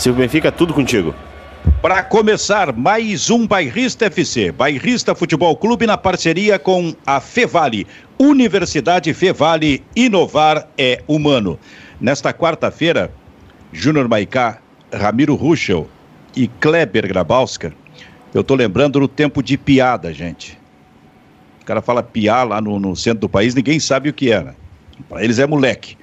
Silvio Benfica, tudo contigo. Para começar, mais um Bairrista FC, Bairrista Futebol Clube na parceria com a Fevale. Universidade Fevale, inovar é humano. Nesta quarta-feira, Júnior Maicá, Ramiro Ruschel e Kleber Grabowska, eu tô lembrando do tempo de piada, gente. O cara fala piar lá no, no centro do país, ninguém sabe o que é, né? Para eles é moleque.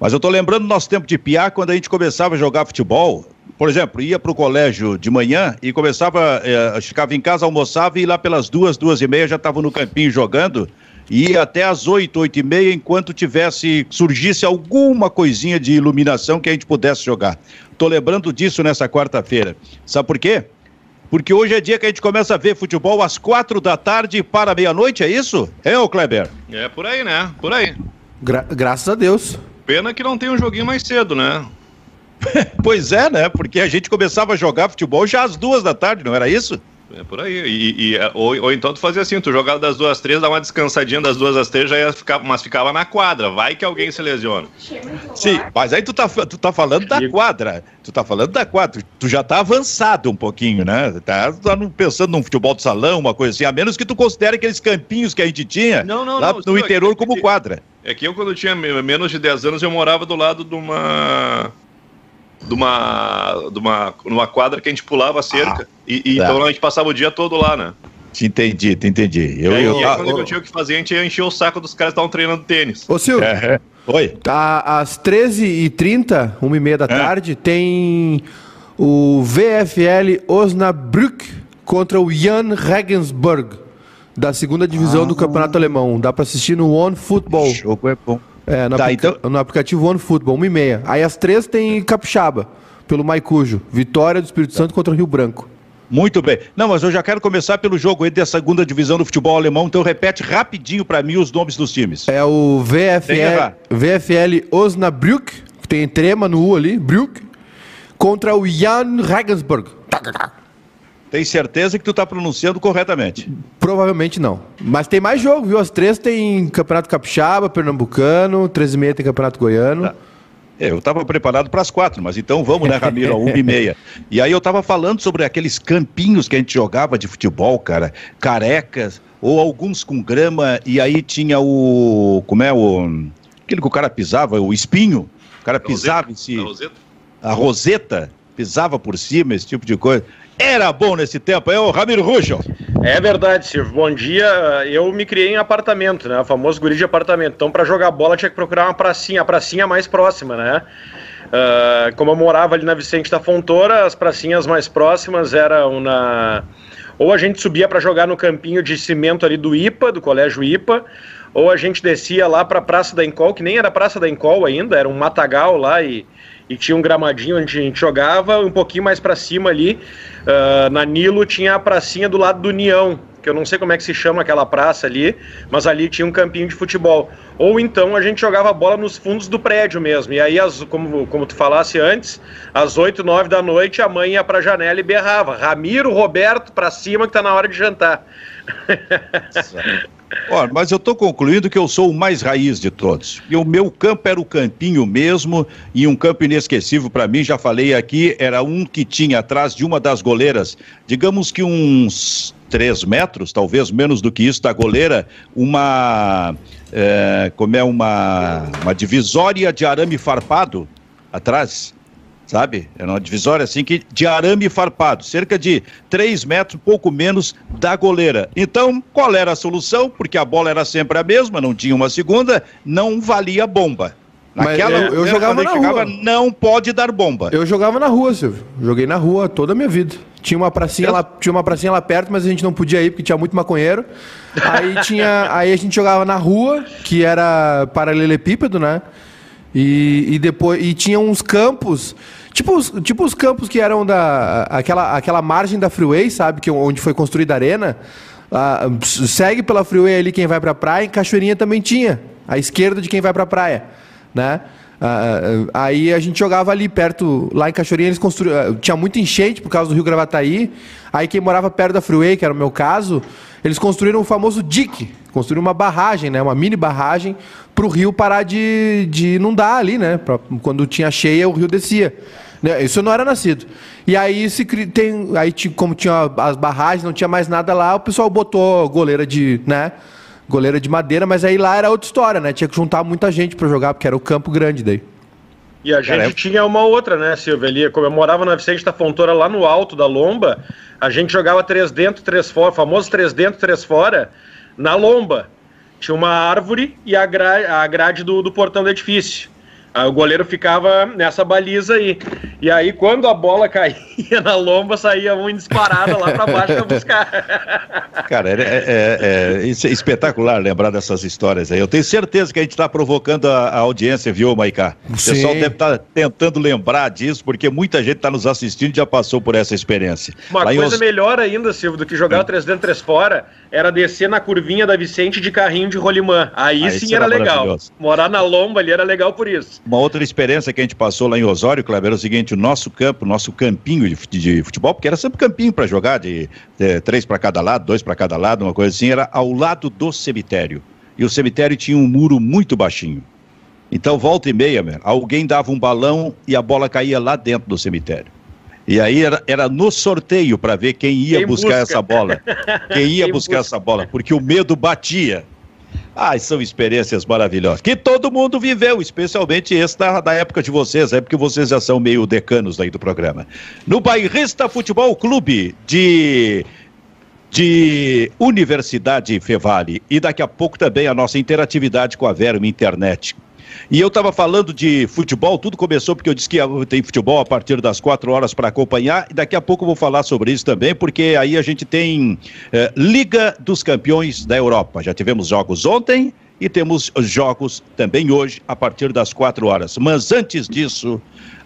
Mas eu tô lembrando do nosso tempo de piar quando a gente começava a jogar futebol. Por exemplo, ia para o colégio de manhã e começava, eh, ficava em casa, almoçava e lá pelas duas, duas e meia já estava no campinho jogando e ia até às oito, oito e meia, enquanto tivesse, surgisse alguma coisinha de iluminação que a gente pudesse jogar. Tô lembrando disso nessa quarta-feira. Sabe por quê? Porque hoje é dia que a gente começa a ver futebol às quatro da tarde para meia-noite, é isso? É, ô Kleber? É por aí, né? Por aí. Gra graças a Deus. Pena que não tem um joguinho mais cedo, né? pois é, né? Porque a gente começava a jogar futebol já às duas da tarde, não era isso? É por aí. E, e é, ou, ou, então tu fazia assim, tu jogava das duas às três, dava uma descansadinha das duas às três, já ia ficar, mas ficava na quadra. Vai que alguém se lesiona. Sim, mas aí tu tá, tu tá falando da quadra. Tu tá falando da quadra. Tu já tá avançado um pouquinho, né? Tá, tá pensando num futebol de salão, uma coisa assim, a menos que tu considere aqueles campinhos que a gente tinha não, não, lá não, no interior como quadra. É que eu, quando tinha menos de 10 anos, eu morava do lado de uma de uma, de uma, numa quadra que a gente pulava a cerca. Ah, e, e tá. Então a gente passava o dia todo lá, né? Te entendi, te entendi. Eu, aí, eu, eu, quando eu tinha o que fazer, a gente ia encher o saco dos caras que estavam treinando tênis. Ô, Silvio. É. Oi. Tá, às 13h30, 1h30 da é. tarde, tem o VFL Osnabrück contra o Jan Regensburg, da segunda divisão ah. do Campeonato Alemão. Dá para assistir no One Football. O jogo é bom. É, no, tá, aplica então... no aplicativo One Football, 1 e meia. Aí às três tem Capixaba, pelo Maicujo. Vitória do Espírito Santo contra o Rio Branco. Muito bem. Não, mas eu já quero começar pelo jogo aí da segunda divisão do futebol alemão, então repete rapidinho para mim os nomes dos times. É o VFL, VFL Osnabrück, que tem trema no U ali, Brück, contra o Jan Regensburg. Tem certeza que tu tá pronunciando corretamente? Provavelmente não. Mas tem mais jogo, viu? As três tem Campeonato Capixaba, Pernambucano, 13 e meia tem Campeonato Goiano. Tá. É, eu estava preparado para as quatro, mas então vamos, né, Ramiro, a uma e meia. E aí eu estava falando sobre aqueles campinhos que a gente jogava de futebol, cara, carecas, ou alguns com grama, e aí tinha o. Como é o. Aquele que o cara pisava, o espinho. O cara pisava em si. A roseta? A roseta pisava por cima, esse tipo de coisa era bom nesse tempo, é o Ramiro Ruxo. É verdade, Silvio. Bom dia. Eu me criei em apartamento, né? O famoso guri de apartamento. Então, para jogar bola, tinha que procurar uma pracinha, a pracinha mais próxima, né? Uh, como eu morava ali na Vicente da Fontoura, as pracinhas mais próximas eram na. Ou a gente subia para jogar no campinho de cimento ali do IPA, do Colégio IPA, ou a gente descia lá para a Praça da Encol, que nem era Praça da Encol ainda, era um matagal lá e e tinha um gramadinho onde a gente jogava, um pouquinho mais para cima ali, uh, na Nilo tinha a pracinha do lado do União, que eu não sei como é que se chama aquela praça ali, mas ali tinha um campinho de futebol. Ou então a gente jogava bola nos fundos do prédio mesmo. E aí, as, como, como tu falasse antes, às 8, 9 da noite, a mãe ia pra janela e berrava: Ramiro, Roberto, pra cima que tá na hora de jantar. Olha, mas eu estou concluindo que eu sou o mais raiz de todos. E o meu campo era o campinho mesmo, e um campo inesquecível para mim, já falei aqui, era um que tinha atrás de uma das goleiras, digamos que uns três metros, talvez menos do que isso, da goleira, uma. É, como é uma, uma divisória de arame farpado atrás sabe? Era uma divisória assim que de arame farpado, cerca de 3 metros, pouco menos da goleira. Então, qual era a solução? Porque a bola era sempre a mesma, não tinha uma segunda, não valia bomba. Naquela, eu, eu jogava na chegava, rua. Não pode dar bomba. Eu jogava na rua, Silvio. Joguei na rua toda a minha vida. Tinha uma pracinha, lá, tinha uma pracinha lá perto, mas a gente não podia ir porque tinha muito maconheiro. Aí tinha, aí a gente jogava na rua, que era paralelepípedo, né? E, e depois e tinha uns campos Tipo os, tipo os campos que eram da. aquela, aquela margem da freeway, sabe? Que, onde foi construída a arena. Ah, segue pela freeway ali quem vai pra praia, em Cachoeirinha também tinha. À esquerda de quem vai pra praia. Né? Ah, aí a gente jogava ali perto, lá em Cachoeirinha, eles construíram. Tinha muita enchente por causa do Rio Gravataí. Aí quem morava perto da freeway, que era o meu caso, eles construíram o famoso dique. Construíram uma barragem, né? Uma mini barragem para o rio parar de, de inundar ali, né? Pra, quando tinha cheia, o rio descia. Né, isso eu não era nascido. E aí, se tem, aí como tinha as barragens, não tinha mais nada lá, o pessoal botou goleira de, né? Goleira de madeira, mas aí lá era outra história, né? Tinha que juntar muita gente para jogar, porque era o campo grande daí. E a gente tinha uma outra, né, Silvia? Ali, como eu morava na Vicente da Fontoura, lá no alto da lomba, a gente jogava três dentro, três fora, famoso três dentro, três fora, na lomba. Tinha uma árvore e a, gra a grade do, do portão do edifício. Aí o goleiro ficava nessa baliza aí. E aí, quando a bola caía na lomba, saía um disparada lá para baixo para buscar. Cara, é, é, é, é, espetacular lembrar dessas histórias aí. Eu tenho certeza que a gente está provocando a, a, audiência, viu, Maicá? O pessoal deve estar tá tentando lembrar disso, porque muita gente está nos assistindo e já passou por essa experiência. Uma lá coisa os... melhor ainda, Silvio, do que jogar o 3 dentro, 3 fora, era descer na curvinha da Vicente de carrinho de rolimã. Aí, aí sim era legal. Morar na lomba ali era legal por isso. Uma outra experiência que a gente passou lá em Osório, Kleber, era o seguinte: o nosso campo, o nosso campinho de, de futebol, porque era sempre campinho para jogar, de, de três para cada lado, dois para cada lado, uma coisa assim, era ao lado do cemitério. E o cemitério tinha um muro muito baixinho. Então, volta e meia, meu, alguém dava um balão e a bola caía lá dentro do cemitério. E aí era, era no sorteio para ver quem ia quem buscar busca. essa bola. Quem ia quem buscar busca. essa bola, porque o medo batia. Ah, são experiências maravilhosas. Que todo mundo viveu, especialmente esse da, da época de vocês, é porque vocês já são meio decanos aí do programa. No Bairrista Futebol Clube de de Universidade Fevale e daqui a pouco também a nossa interatividade com a Verme Internet. E eu estava falando de futebol, tudo começou porque eu disse que tem futebol a partir das quatro horas para acompanhar, e daqui a pouco eu vou falar sobre isso também, porque aí a gente tem eh, Liga dos Campeões da Europa. Já tivemos jogos ontem e temos jogos também hoje a partir das quatro horas. Mas antes disso,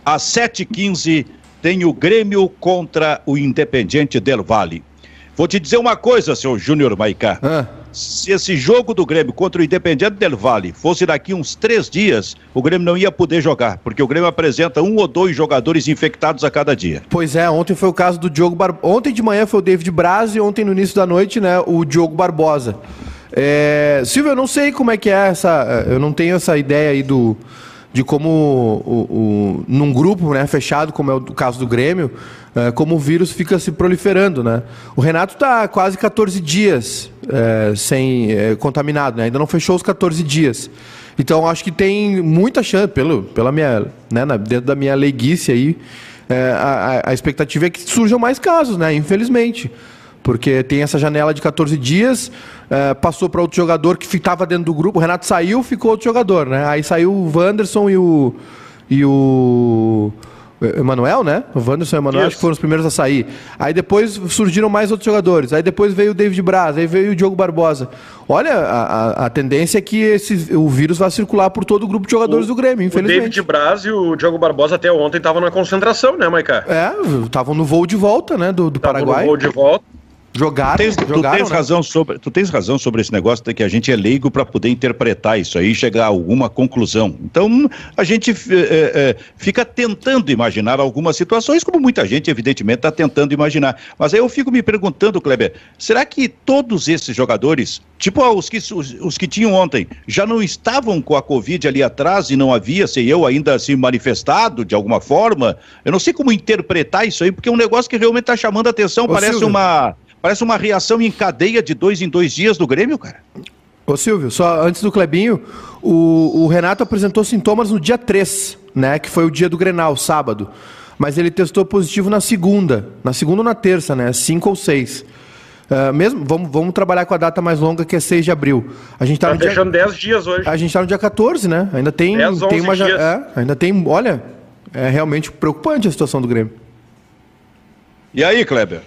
às 7h15, tem o Grêmio contra o Independiente del Valle. Vou te dizer uma coisa, seu Júnior Maicá. Ah. Se esse jogo do Grêmio contra o Independiente del Valle fosse daqui uns três dias, o Grêmio não ia poder jogar, porque o Grêmio apresenta um ou dois jogadores infectados a cada dia. Pois é, ontem foi o caso do Diogo Barbosa. Ontem de manhã foi o David Braz e ontem no início da noite, né, o Diogo Barbosa. É... Silvio, eu não sei como é que é essa. Eu não tenho essa ideia aí do de como o, o, num grupo né, fechado, como é o caso do Grêmio, é, como o vírus fica se proliferando. Né? O Renato está quase 14 dias é, sem é, contaminado, né? ainda não fechou os 14 dias. Então acho que tem muita chance, pelo, pela minha, né, dentro da minha leiguice aí, é, a, a expectativa é que surjam mais casos, né? infelizmente. Porque tem essa janela de 14 dias, é, passou para outro jogador que ficava dentro do grupo. O Renato saiu, ficou outro jogador, né? Aí saiu o Wanderson e o. E o. Emanuel, né? O Wanderson e o Emanuel acho que foram os primeiros a sair. Aí depois surgiram mais outros jogadores. Aí depois veio o David Braz, aí veio o Diogo Barbosa. Olha, a, a, tendência é que esse, o vírus vai circular por todo o grupo de jogadores o, do Grêmio, infelizmente. O David Braz e o Diogo Barbosa até ontem estavam na concentração, né, Maica? É, estavam no voo de volta, né, do, do Paraguai. no voo de volta. Jogaram, tu tens, jogaram, tu tens né? razão sobre, tu tens razão sobre esse negócio de que a gente é leigo para poder interpretar isso aí e chegar a alguma conclusão. Então, a gente é, é, fica tentando imaginar algumas situações, como muita gente, evidentemente, está tentando imaginar. Mas aí eu fico me perguntando, Kleber, será que todos esses jogadores, tipo os que, os, os que tinham ontem, já não estavam com a Covid ali atrás e não havia, sei eu, ainda se manifestado de alguma forma? Eu não sei como interpretar isso aí, porque é um negócio que realmente está chamando a atenção, Ô, parece Silvio. uma Parece uma reação em cadeia de dois em dois dias do Grêmio, cara. Ô Silvio, só antes do Clebinho, o, o Renato apresentou sintomas no dia 3, né? Que foi o dia do Grenal, sábado. Mas ele testou positivo na segunda. Na segunda ou na terça, né? 5 ou 6. Uh, mesmo, vamos, vamos trabalhar com a data mais longa, que é 6 de abril. A gente tá, tá fechando 10 dias hoje. A gente tá no dia 14, né? Ainda tem, 10, tem uma. Dias. É, ainda tem. Olha, é realmente preocupante a situação do Grêmio. E aí, Kleber?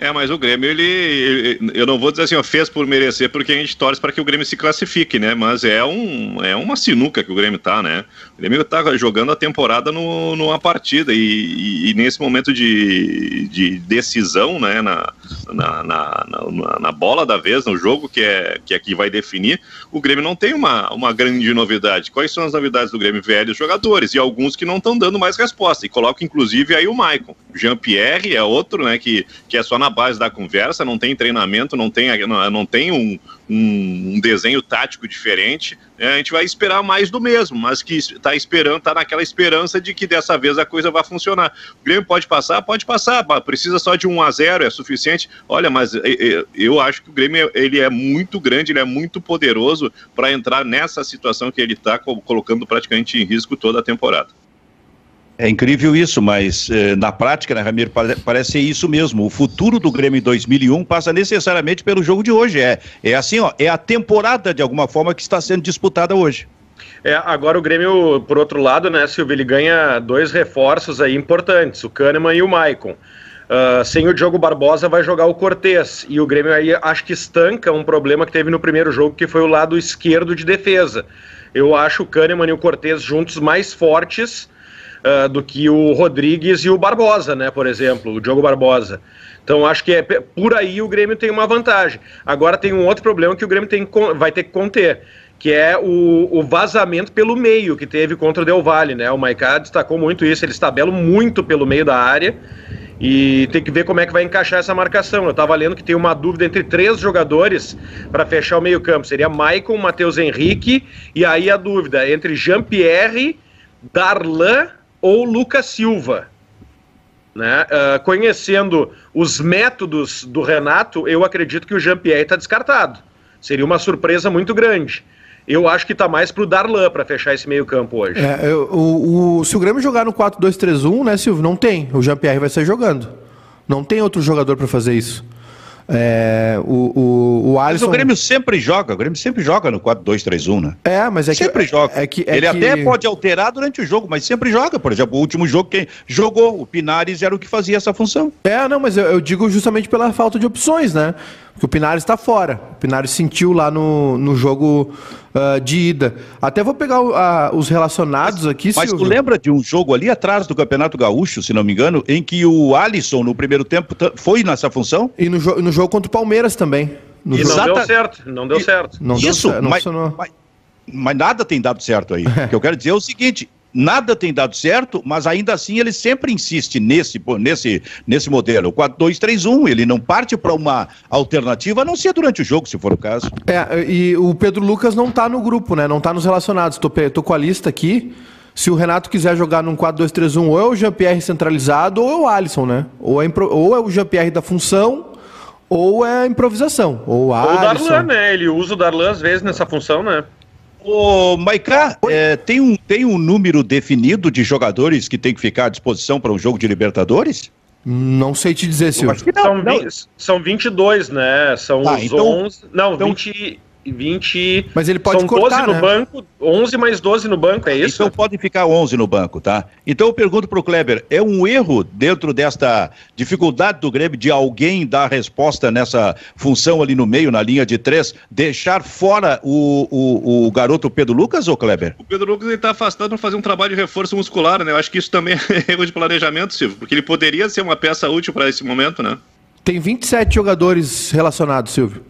É, mas o Grêmio, ele, ele, eu não vou dizer assim, ó, fez por merecer, porque a gente torce para que o Grêmio se classifique, né? Mas é, um, é uma sinuca que o Grêmio tá, né? O Grêmio tá jogando a temporada no, numa partida e, e, e nesse momento de, de decisão, né? Na, na, na, na, na bola da vez, no jogo que é que aqui é vai definir, o Grêmio não tem uma, uma grande novidade. Quais são as novidades do Grêmio? Velhos jogadores e alguns que não estão dando mais resposta. E coloca inclusive aí o Maicon. Jean-Pierre é outro, né? Que, que é só na base da conversa, não tem treinamento, não tem, não, não tem um, um, um desenho tático diferente, né, a gente vai esperar mais do mesmo, mas que está esperando, está naquela esperança de que dessa vez a coisa vai funcionar. O Grêmio pode passar? Pode passar, precisa só de 1 a 0 é suficiente. Olha, mas eu acho que o Grêmio ele é muito grande, ele é muito poderoso para entrar nessa situação que ele está colocando praticamente em risco toda a temporada. É incrível isso, mas eh, na prática, né, Ramiro, parece ser isso mesmo. O futuro do Grêmio em 2001 passa necessariamente pelo jogo de hoje. É, é assim, ó, é a temporada de alguma forma que está sendo disputada hoje. É, agora o Grêmio, por outro lado, né, Silvio, ele ganha dois reforços aí importantes, o Kahneman e o Maicon. Uh, sem o Diogo Barbosa vai jogar o Cortez. E o Grêmio aí acho que estanca um problema que teve no primeiro jogo, que foi o lado esquerdo de defesa. Eu acho o Kahneman e o Cortez juntos mais fortes uh, do que o Rodrigues e o Barbosa, né? Por exemplo, o Diogo Barbosa. Então acho que é por aí o Grêmio tem uma vantagem. Agora tem um outro problema que o Grêmio tem, vai ter que conter, que é o, o vazamento pelo meio que teve contra o Del Valle, né? O Maicá destacou muito isso, eles tabelam muito pelo meio da área. E tem que ver como é que vai encaixar essa marcação. Eu estava lendo que tem uma dúvida entre três jogadores para fechar o meio-campo. Seria Maicon, Matheus Henrique, e aí a dúvida entre Jean-Pierre, Darlan ou Lucas Silva. Né? Uh, conhecendo os métodos do Renato, eu acredito que o Jean-Pierre está descartado. Seria uma surpresa muito grande. Eu acho que está mais para o Darlan para fechar esse meio-campo hoje. É, o, o, se o Grêmio jogar no 4-2-3-1, né, Silvio? Não tem. O Jean-Pierre vai sair jogando. Não tem outro jogador para fazer isso. É, o, o, o Alisson... Mas o Grêmio sempre joga, o Grêmio sempre joga no 4-2-3-1, né? É, mas é que... Sempre joga. É que, é Ele que... até pode alterar durante o jogo, mas sempre joga. Por exemplo, o último jogo quem jogou, o Pinares era o que fazia essa função. É, não, mas eu, eu digo justamente pela falta de opções, né? Porque o Pinares está fora. O Pinares sentiu lá no, no jogo uh, de ida. Até vou pegar uh, os relacionados mas, aqui, Mas Silvio. tu lembra de um jogo ali atrás do Campeonato Gaúcho, se não me engano, em que o Alisson, no primeiro tempo, foi nessa função? E no, jo no jogo contra o Palmeiras também. No e não deu certo, não deu certo. Não Isso, deu certo, não mas, mas, mas, nada tem dado certo aí. o que eu quero dizer é o seguinte, nada tem dado certo, mas ainda assim ele sempre insiste nesse, nesse, nesse modelo. O 4-2-3-1, ele não parte para uma alternativa, a não ser durante o jogo, se for o caso. É, e o Pedro Lucas não está no grupo, né? Não está nos relacionados. Tô, tô com a lista aqui. Se o Renato quiser jogar num 4-2-3-1, ou é o Jean-Pierre centralizado, ou é o Alisson, né? Ou é, ou é o Jean-Pierre da função, ou é improvisação. Ou, Alisson. ou o Darlan, né? Ele usa o Darlan às vezes nessa função, né? Ô, Maiká, é, tem, um, tem um número definido de jogadores que tem que ficar à disposição para um jogo de Libertadores? Não sei te dizer, Silvio. São, são 22, né? São ah, os então, 11. Não, então, 20. 20. Mas ele pode São cortar, 12 no né? banco, 11 mais 12 no banco, é isso? Então pode ficar 11 no banco, tá? Então eu pergunto para o Kleber: é um erro dentro desta dificuldade do Grêmio de alguém dar resposta nessa função ali no meio, na linha de três, deixar fora o, o, o garoto Pedro Lucas ou Kleber? O Pedro Lucas está afastado para fazer um trabalho de reforço muscular, né? Eu acho que isso também é erro de planejamento, Silvio, porque ele poderia ser uma peça útil para esse momento, né? Tem 27 jogadores relacionados, Silvio.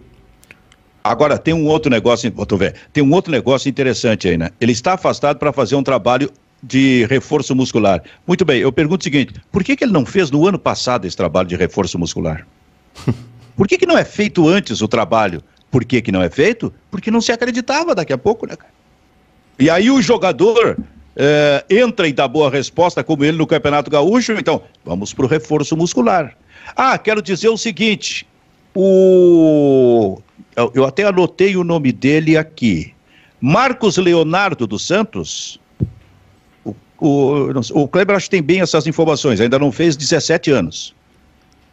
Agora, tem um outro negócio, ver, tem um outro negócio interessante aí, né? Ele está afastado para fazer um trabalho de reforço muscular. Muito bem, eu pergunto o seguinte: por que, que ele não fez no ano passado esse trabalho de reforço muscular? Por que, que não é feito antes o trabalho? Por que, que não é feito? Porque não se acreditava daqui a pouco, né, cara? E aí o jogador eh, entra e dá boa resposta, como ele no Campeonato Gaúcho, então vamos para o reforço muscular. Ah, quero dizer o seguinte: o eu até anotei o nome dele aqui. Marcos Leonardo dos Santos. O, o, o Kleber acho que tem bem essas informações, ainda não fez 17 anos.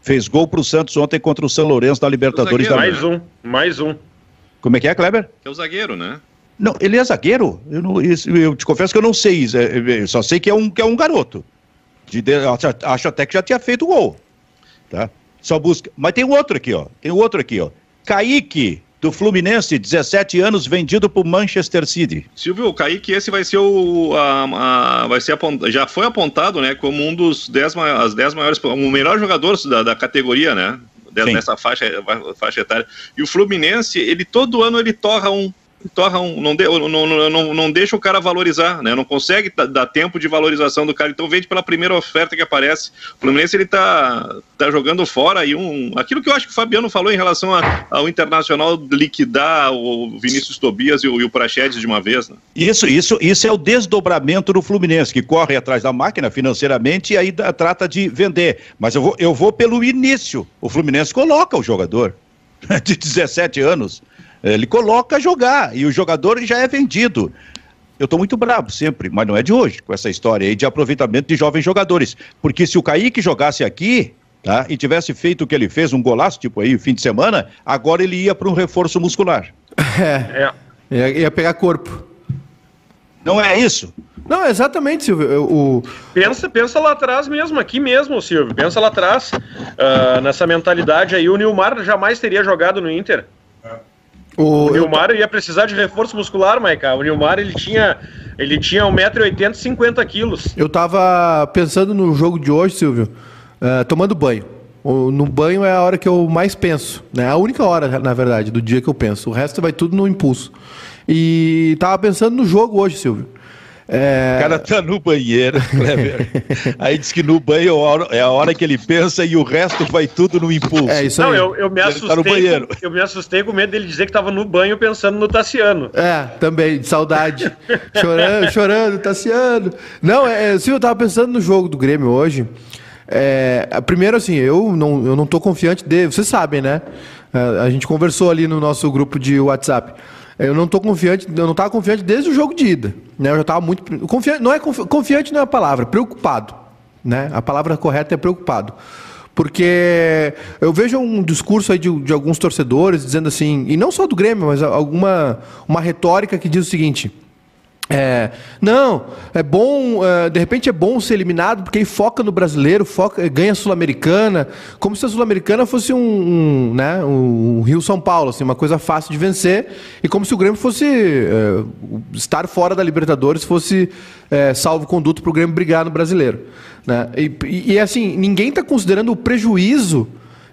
Fez gol para o Santos ontem contra o São Lourenço da Libertadores da Mais um, mais um. Como é que é, Kleber? É o zagueiro, né? Não, ele é zagueiro? Eu, não, eu te confesso que eu não sei, eu só sei que é um, que é um garoto. De, acho, acho até que já tinha feito gol. Tá? Só busca. Mas tem outro aqui, ó. Tem outro aqui, ó. Kaique, do Fluminense, 17 anos, vendido para o Manchester City. Silvio, o Kaique, esse vai ser o. A, a, vai ser já foi apontado né, como um dos 10 as 10 maiores. o melhor jogador da, da categoria, né? Dessa faixa, faixa etária. E o Fluminense, ele todo ano ele torra um. Torna um, não, de, não, não, não, deixa o cara valorizar, né? Não consegue dar tempo de valorização do cara. Então vende pela primeira oferta que aparece. O Fluminense ele tá, tá jogando fora aí um. Aquilo que eu acho que o Fabiano falou em relação a, ao Internacional liquidar o Vinícius Tobias e o, e o de uma vez. Né? Isso, isso, isso é o desdobramento do Fluminense, que corre atrás da máquina financeiramente e aí da, trata de vender. Mas eu vou, eu vou pelo início. O Fluminense coloca o jogador de 17 anos. Ele coloca jogar e o jogador já é vendido. Eu estou muito bravo sempre, mas não é de hoje, com essa história aí de aproveitamento de jovens jogadores. Porque se o Kaique jogasse aqui, tá, e tivesse feito o que ele fez, um golaço tipo aí, fim de semana, agora ele ia para um reforço muscular. É. é. Ia, ia pegar corpo. Não é isso? Não, exatamente, Silvio. O... Pensa, pensa lá atrás mesmo, aqui mesmo, Silvio. Pensa lá atrás. Uh, nessa mentalidade aí, o Nilmar jamais teria jogado no Inter. O, o Nilmar ia precisar de reforço muscular, Maica. O Nilmar ele tinha, ele tinha 1,80m e 50 quilos. Eu tava pensando no jogo de hoje, Silvio, uh, tomando banho. O, no banho é a hora que eu mais penso. Né? É a única hora, na verdade, do dia que eu penso. O resto vai tudo no impulso. E tava pensando no jogo hoje, Silvio. É... O cara tá no banheiro, Kleber. Aí diz que no banho é a hora que ele pensa e o resto vai tudo no impulso. É isso aí. Não, eu, eu me assustei. Tá no banheiro. Com, eu me assustei com medo dele dizer que tava no banho pensando no Tassiano. É, também, de saudade. chorando, chorando, Tassiano. Não, é, é, sim, eu tava pensando no jogo do Grêmio hoje. É, primeiro, assim, eu não, eu não tô confiante dele. Vocês sabem, né? É, a gente conversou ali no nosso grupo de WhatsApp. Eu não tô confiante, eu não estava confiante desde o jogo de ida. Né? Eu já estava muito. Confiante, não é, confiante não é a palavra, preocupado. Né? A palavra correta é preocupado. Porque eu vejo um discurso aí de, de, alguns torcedores dizendo assim, e não só do Grêmio, mas alguma uma retórica que diz o seguinte: é, não, é bom, é, de repente é bom ser eliminado porque aí foca no brasileiro, foca, ganha a Sul-Americana, como se a Sul-Americana fosse um, um, né, um Rio-São Paulo, assim, uma coisa fácil de vencer, e como se o Grêmio fosse é, estar fora da Libertadores fosse é, salvo conduto para o Grêmio brigar no brasileiro. Né? E, e, e assim, ninguém está considerando o prejuízo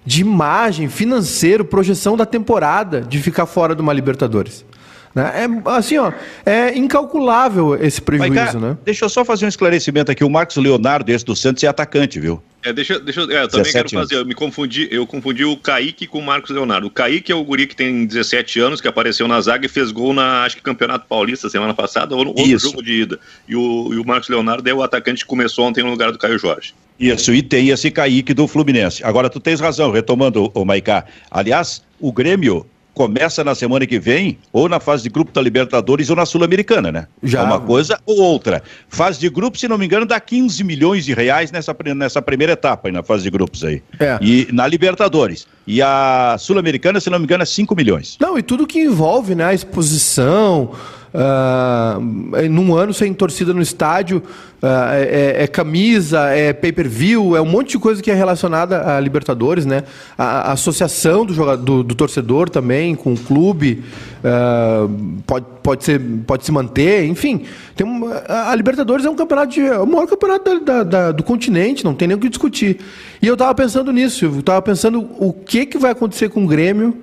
de imagem, financeiro, projeção da temporada de ficar fora de uma Libertadores. Né? É, assim, ó, é incalculável esse prejuízo, Mas, cara, né? Deixa eu só fazer um esclarecimento aqui. O Marcos Leonardo, esse do Santos, é atacante, viu? É, deixa, deixa é, eu também quero fazer, eu me confundi, eu confundi o Kaique com o Marcos Leonardo. O Kaique é o guri que tem 17 anos, que apareceu na zaga e fez gol na, acho que Campeonato Paulista semana passada, ou no outro jogo de ida. E o, e o Marcos Leonardo é o atacante que começou ontem no lugar do Caio Jorge. Isso, e tem esse Kaique do Fluminense. Agora, tu tens razão, retomando o Maicá. Aliás, o Grêmio começa na semana que vem, ou na fase de grupo da Libertadores ou na Sul-Americana, né? Já. É uma coisa ou outra. Fase de grupo, se não me engano, dá 15 milhões de reais nessa, nessa primeira etapa aí, na fase de grupos aí. É. E na Libertadores. E a Sul-Americana, se não me engano, é 5 milhões. Não, e tudo que envolve, né? A exposição Uh, num ano sem torcida no estádio, uh, é, é, camisa, é pay-per-view, é um monte de coisa que é relacionada a Libertadores, né? A, a associação do, jogador, do, do, torcedor também com o clube uh, pode, pode, ser, pode se manter, enfim. Tem a Libertadores é um campeonato de, é o maior campeonato da, da, da, do continente, não tem nem o que discutir. E eu estava pensando nisso, eu estava pensando o que, que vai acontecer com o Grêmio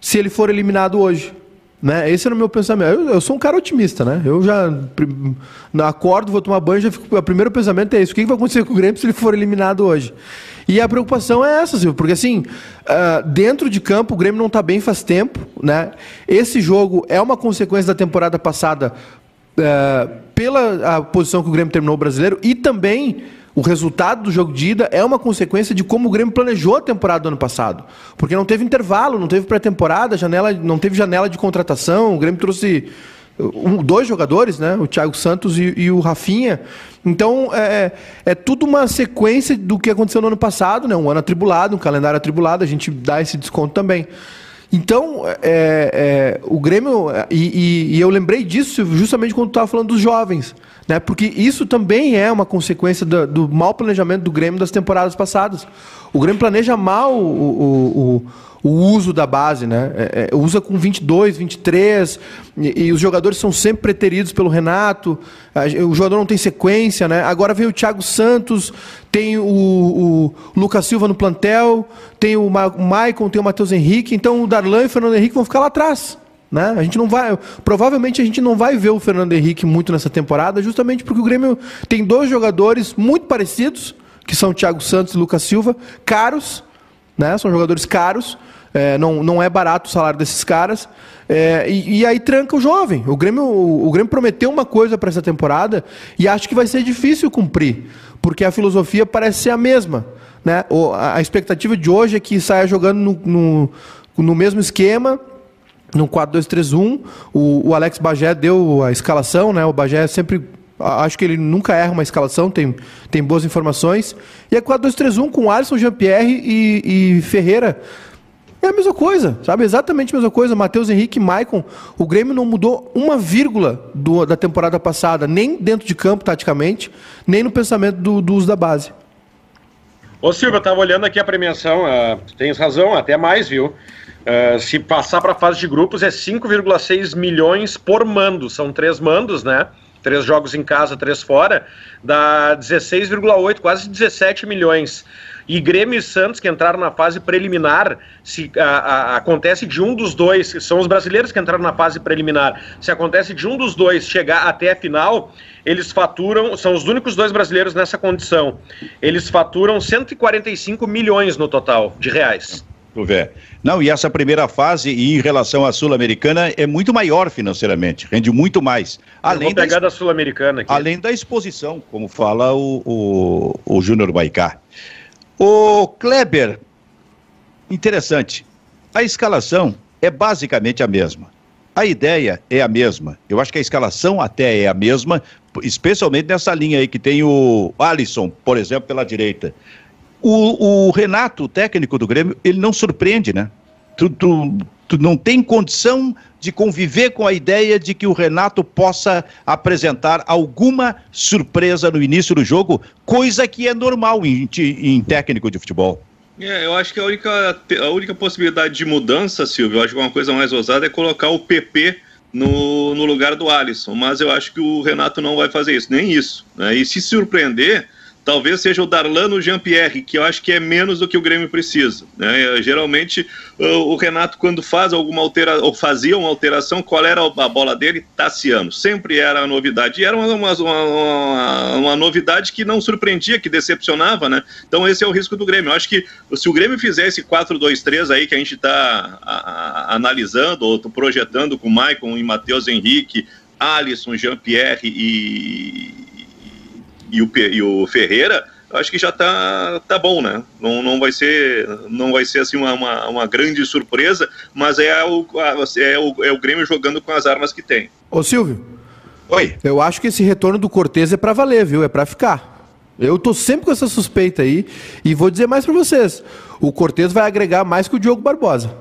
se ele for eliminado hoje. Né? Esse era o meu pensamento. Eu, eu, sou um cara otimista, né? Eu já acordo, vou tomar banho, já fico. O primeiro pensamento é isso: o que vai acontecer com o Grêmio se ele for eliminado hoje? E a preocupação é essa, Silvio, porque assim, uh, dentro de campo o Grêmio não está bem faz tempo, né? Esse jogo é uma consequência da temporada passada uh, pela posição que o Grêmio terminou o brasileiro e também o resultado do jogo de ida é uma consequência de como o Grêmio planejou a temporada do ano passado. Porque não teve intervalo, não teve pré-temporada, janela, não teve janela de contratação. O Grêmio trouxe um, dois jogadores, né? O Thiago Santos e, e o Rafinha. Então é, é, é tudo uma sequência do que aconteceu no ano passado, né? Um ano atribulado, um calendário atribulado, a gente dá esse desconto também. Então, é, é, o Grêmio. E, e, e, eu lembrei disso justamente quando estava falando dos jovens. Né? Porque isso também é uma consequência do, do mau planejamento do Grêmio das temporadas passadas. O Grêmio planeja mal o, o, o, o uso da base, né? É, é, usa com 22, 23, e, e os jogadores são sempre preteridos pelo Renato, o jogador não tem sequência, né? Agora vem o Thiago Santos, tem o, o Lucas Silva no plantel, tem o, Ma o Maicon, tem o Matheus Henrique, então o Darlan e o Fernando Henrique vão ficar lá atrás. Né? A gente não vai. Provavelmente a gente não vai ver o Fernando Henrique muito nessa temporada, justamente porque o Grêmio tem dois jogadores muito parecidos, que são o Thiago Santos e Lucas Silva, caros, né? São jogadores caros. É, não, não é barato o salário desses caras. É, e, e, aí tranca o jovem. O Grêmio, o, o Grêmio prometeu uma coisa para essa temporada e acho que vai ser difícil cumprir, porque a filosofia parece ser a mesma. Né? O, a, a expectativa de hoje é que saia jogando no, no, no mesmo esquema, no 4-2-3-1. O, o, Alex Bagé deu a escalação, né? O Bagé sempre. Acho que ele nunca erra uma escalação, tem, tem boas informações. E é 4-2-3-1 com Alisson, Jean-Pierre e, e Ferreira é a mesma coisa, sabe? Exatamente a mesma coisa. Matheus Henrique e Maicon. O Grêmio não mudou uma vírgula do, da temporada passada, nem dentro de campo, taticamente, nem no pensamento do, do uso da base. Ô Silvio, eu estava olhando aqui a premiação, uh, tens razão, até mais, viu? Uh, se passar para a fase de grupos é 5,6 milhões por mando. São três mandos, né? Três jogos em casa, três fora. Dá 16,8, quase 17 milhões e Grêmio e Santos, que entraram na fase preliminar, se a, a, acontece de um dos dois, são os brasileiros que entraram na fase preliminar, se acontece de um dos dois chegar até a final, eles faturam, são os únicos dois brasileiros nessa condição, eles faturam 145 milhões no total de reais. Ver. Não, e essa primeira fase, em relação à Sul-Americana, é muito maior financeiramente, rende muito mais. Além vou pegar da, da Sul-Americana aqui. Além da exposição, como fala o, o, o Júnior Baicá. O Kleber, interessante. A escalação é basicamente a mesma. A ideia é a mesma. Eu acho que a escalação até é a mesma, especialmente nessa linha aí que tem o Alisson, por exemplo, pela direita. O, o Renato, o técnico do Grêmio, ele não surpreende, né? Tu, tu, tu não tem condição de conviver com a ideia de que o Renato possa apresentar alguma surpresa no início do jogo, coisa que é normal em, em técnico de futebol. É, eu acho que a única, a única possibilidade de mudança, Silvio, eu acho que uma coisa mais ousada é colocar o PP no, no lugar do Alisson, mas eu acho que o Renato não vai fazer isso, nem isso. Né? E se surpreender, talvez seja o Darlan Jean-Pierre, que eu acho que é menos do que o Grêmio precisa. Né? Geralmente, o Renato, quando faz alguma alteração, ou fazia uma alteração, qual era a bola dele? Tassiano. Sempre era a novidade. E era uma, uma, uma, uma, novidade que não surpreendia, que decepcionava, né? Então, esse é o risco do Grêmio. Eu acho que se o Grêmio fizesse 4-2-3 aí, que a gente está analisando, ou projetando com Maicon e Matheus Henrique, Alisson, Jean-Pierre e e o, e o Ferreira, acho que já tá, tá bom, né? Não, não vai ser não vai ser assim uma, uma, uma grande surpresa, mas é o, é, o, é o Grêmio jogando com as armas que tem. Ô Silvio. Oi. Eu acho que esse retorno do Cortez é para valer, viu? É para ficar. Eu tô sempre com essa suspeita aí e vou dizer mais para vocês. O Cortez vai agregar mais que o Diogo Barbosa.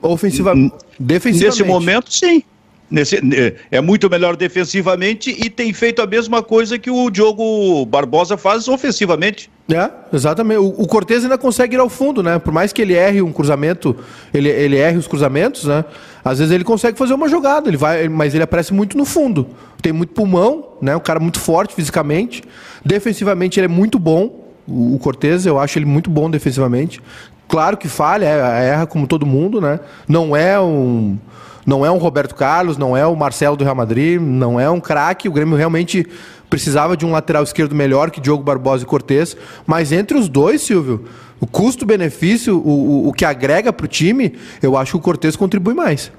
Ofensivamente, defensivamente. Nesse momento, sim. Nesse, é muito melhor defensivamente e tem feito a mesma coisa que o Diogo Barbosa faz ofensivamente. É, exatamente. O, o Cortez ainda consegue ir ao fundo, né? Por mais que ele erre um cruzamento, ele, ele erre os cruzamentos, né? Às vezes ele consegue fazer uma jogada, ele vai, mas ele aparece muito no fundo. Tem muito pulmão, né? Um cara muito forte fisicamente. Defensivamente ele é muito bom. O, o Cortez, eu acho ele muito bom defensivamente. Claro que falha, é, erra como todo mundo, né? Não é um não é um Roberto Carlos, não é o Marcelo do Real Madrid, não é um craque. O Grêmio realmente precisava de um lateral esquerdo melhor que Diogo Barbosa e Cortez. Mas entre os dois, Silvio, o custo-benefício, o, o, o, que agrega para o time, eu acho que o Cortez contribui mais.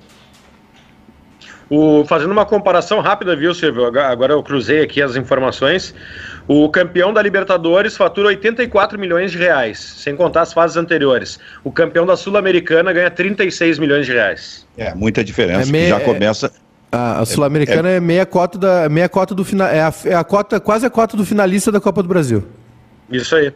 O, fazendo uma comparação rápida, viu, Silvio? Agora eu cruzei aqui as informações. O campeão da Libertadores fatura 84 milhões de reais, sem contar as fases anteriores. O campeão da Sul-Americana ganha 36 milhões de reais. É, muita diferença. É meia, já começa. A, a Sul-Americana é, é, meia cota da meia cota do final, é, a, é a cota quase a cota do finalista da Copa do Brasil. Isso aí.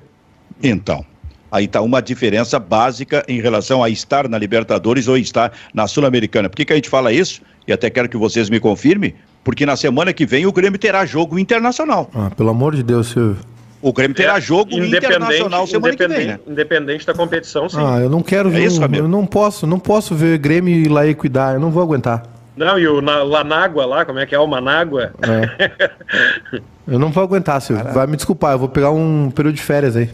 Então, aí está uma diferença básica em relação a estar na Libertadores ou estar na Sul-Americana. Por que, que a gente fala isso? E até quero que vocês me confirmem, porque na semana que vem o Grêmio terá jogo internacional. Ah, pelo amor de Deus, Silvio. O Grêmio terá é, jogo internacional semana que vem, né? Independente da competição, sim. Ah, eu não quero é ver. É isso, um, eu não posso, não posso ver Grêmio ir lá e cuidar, eu não vou aguentar. Não, e o na, Lanágua lá, como é que é o Manágua? É. eu não vou aguentar, Silvio. Vai me desculpar, eu vou pegar um período de férias aí.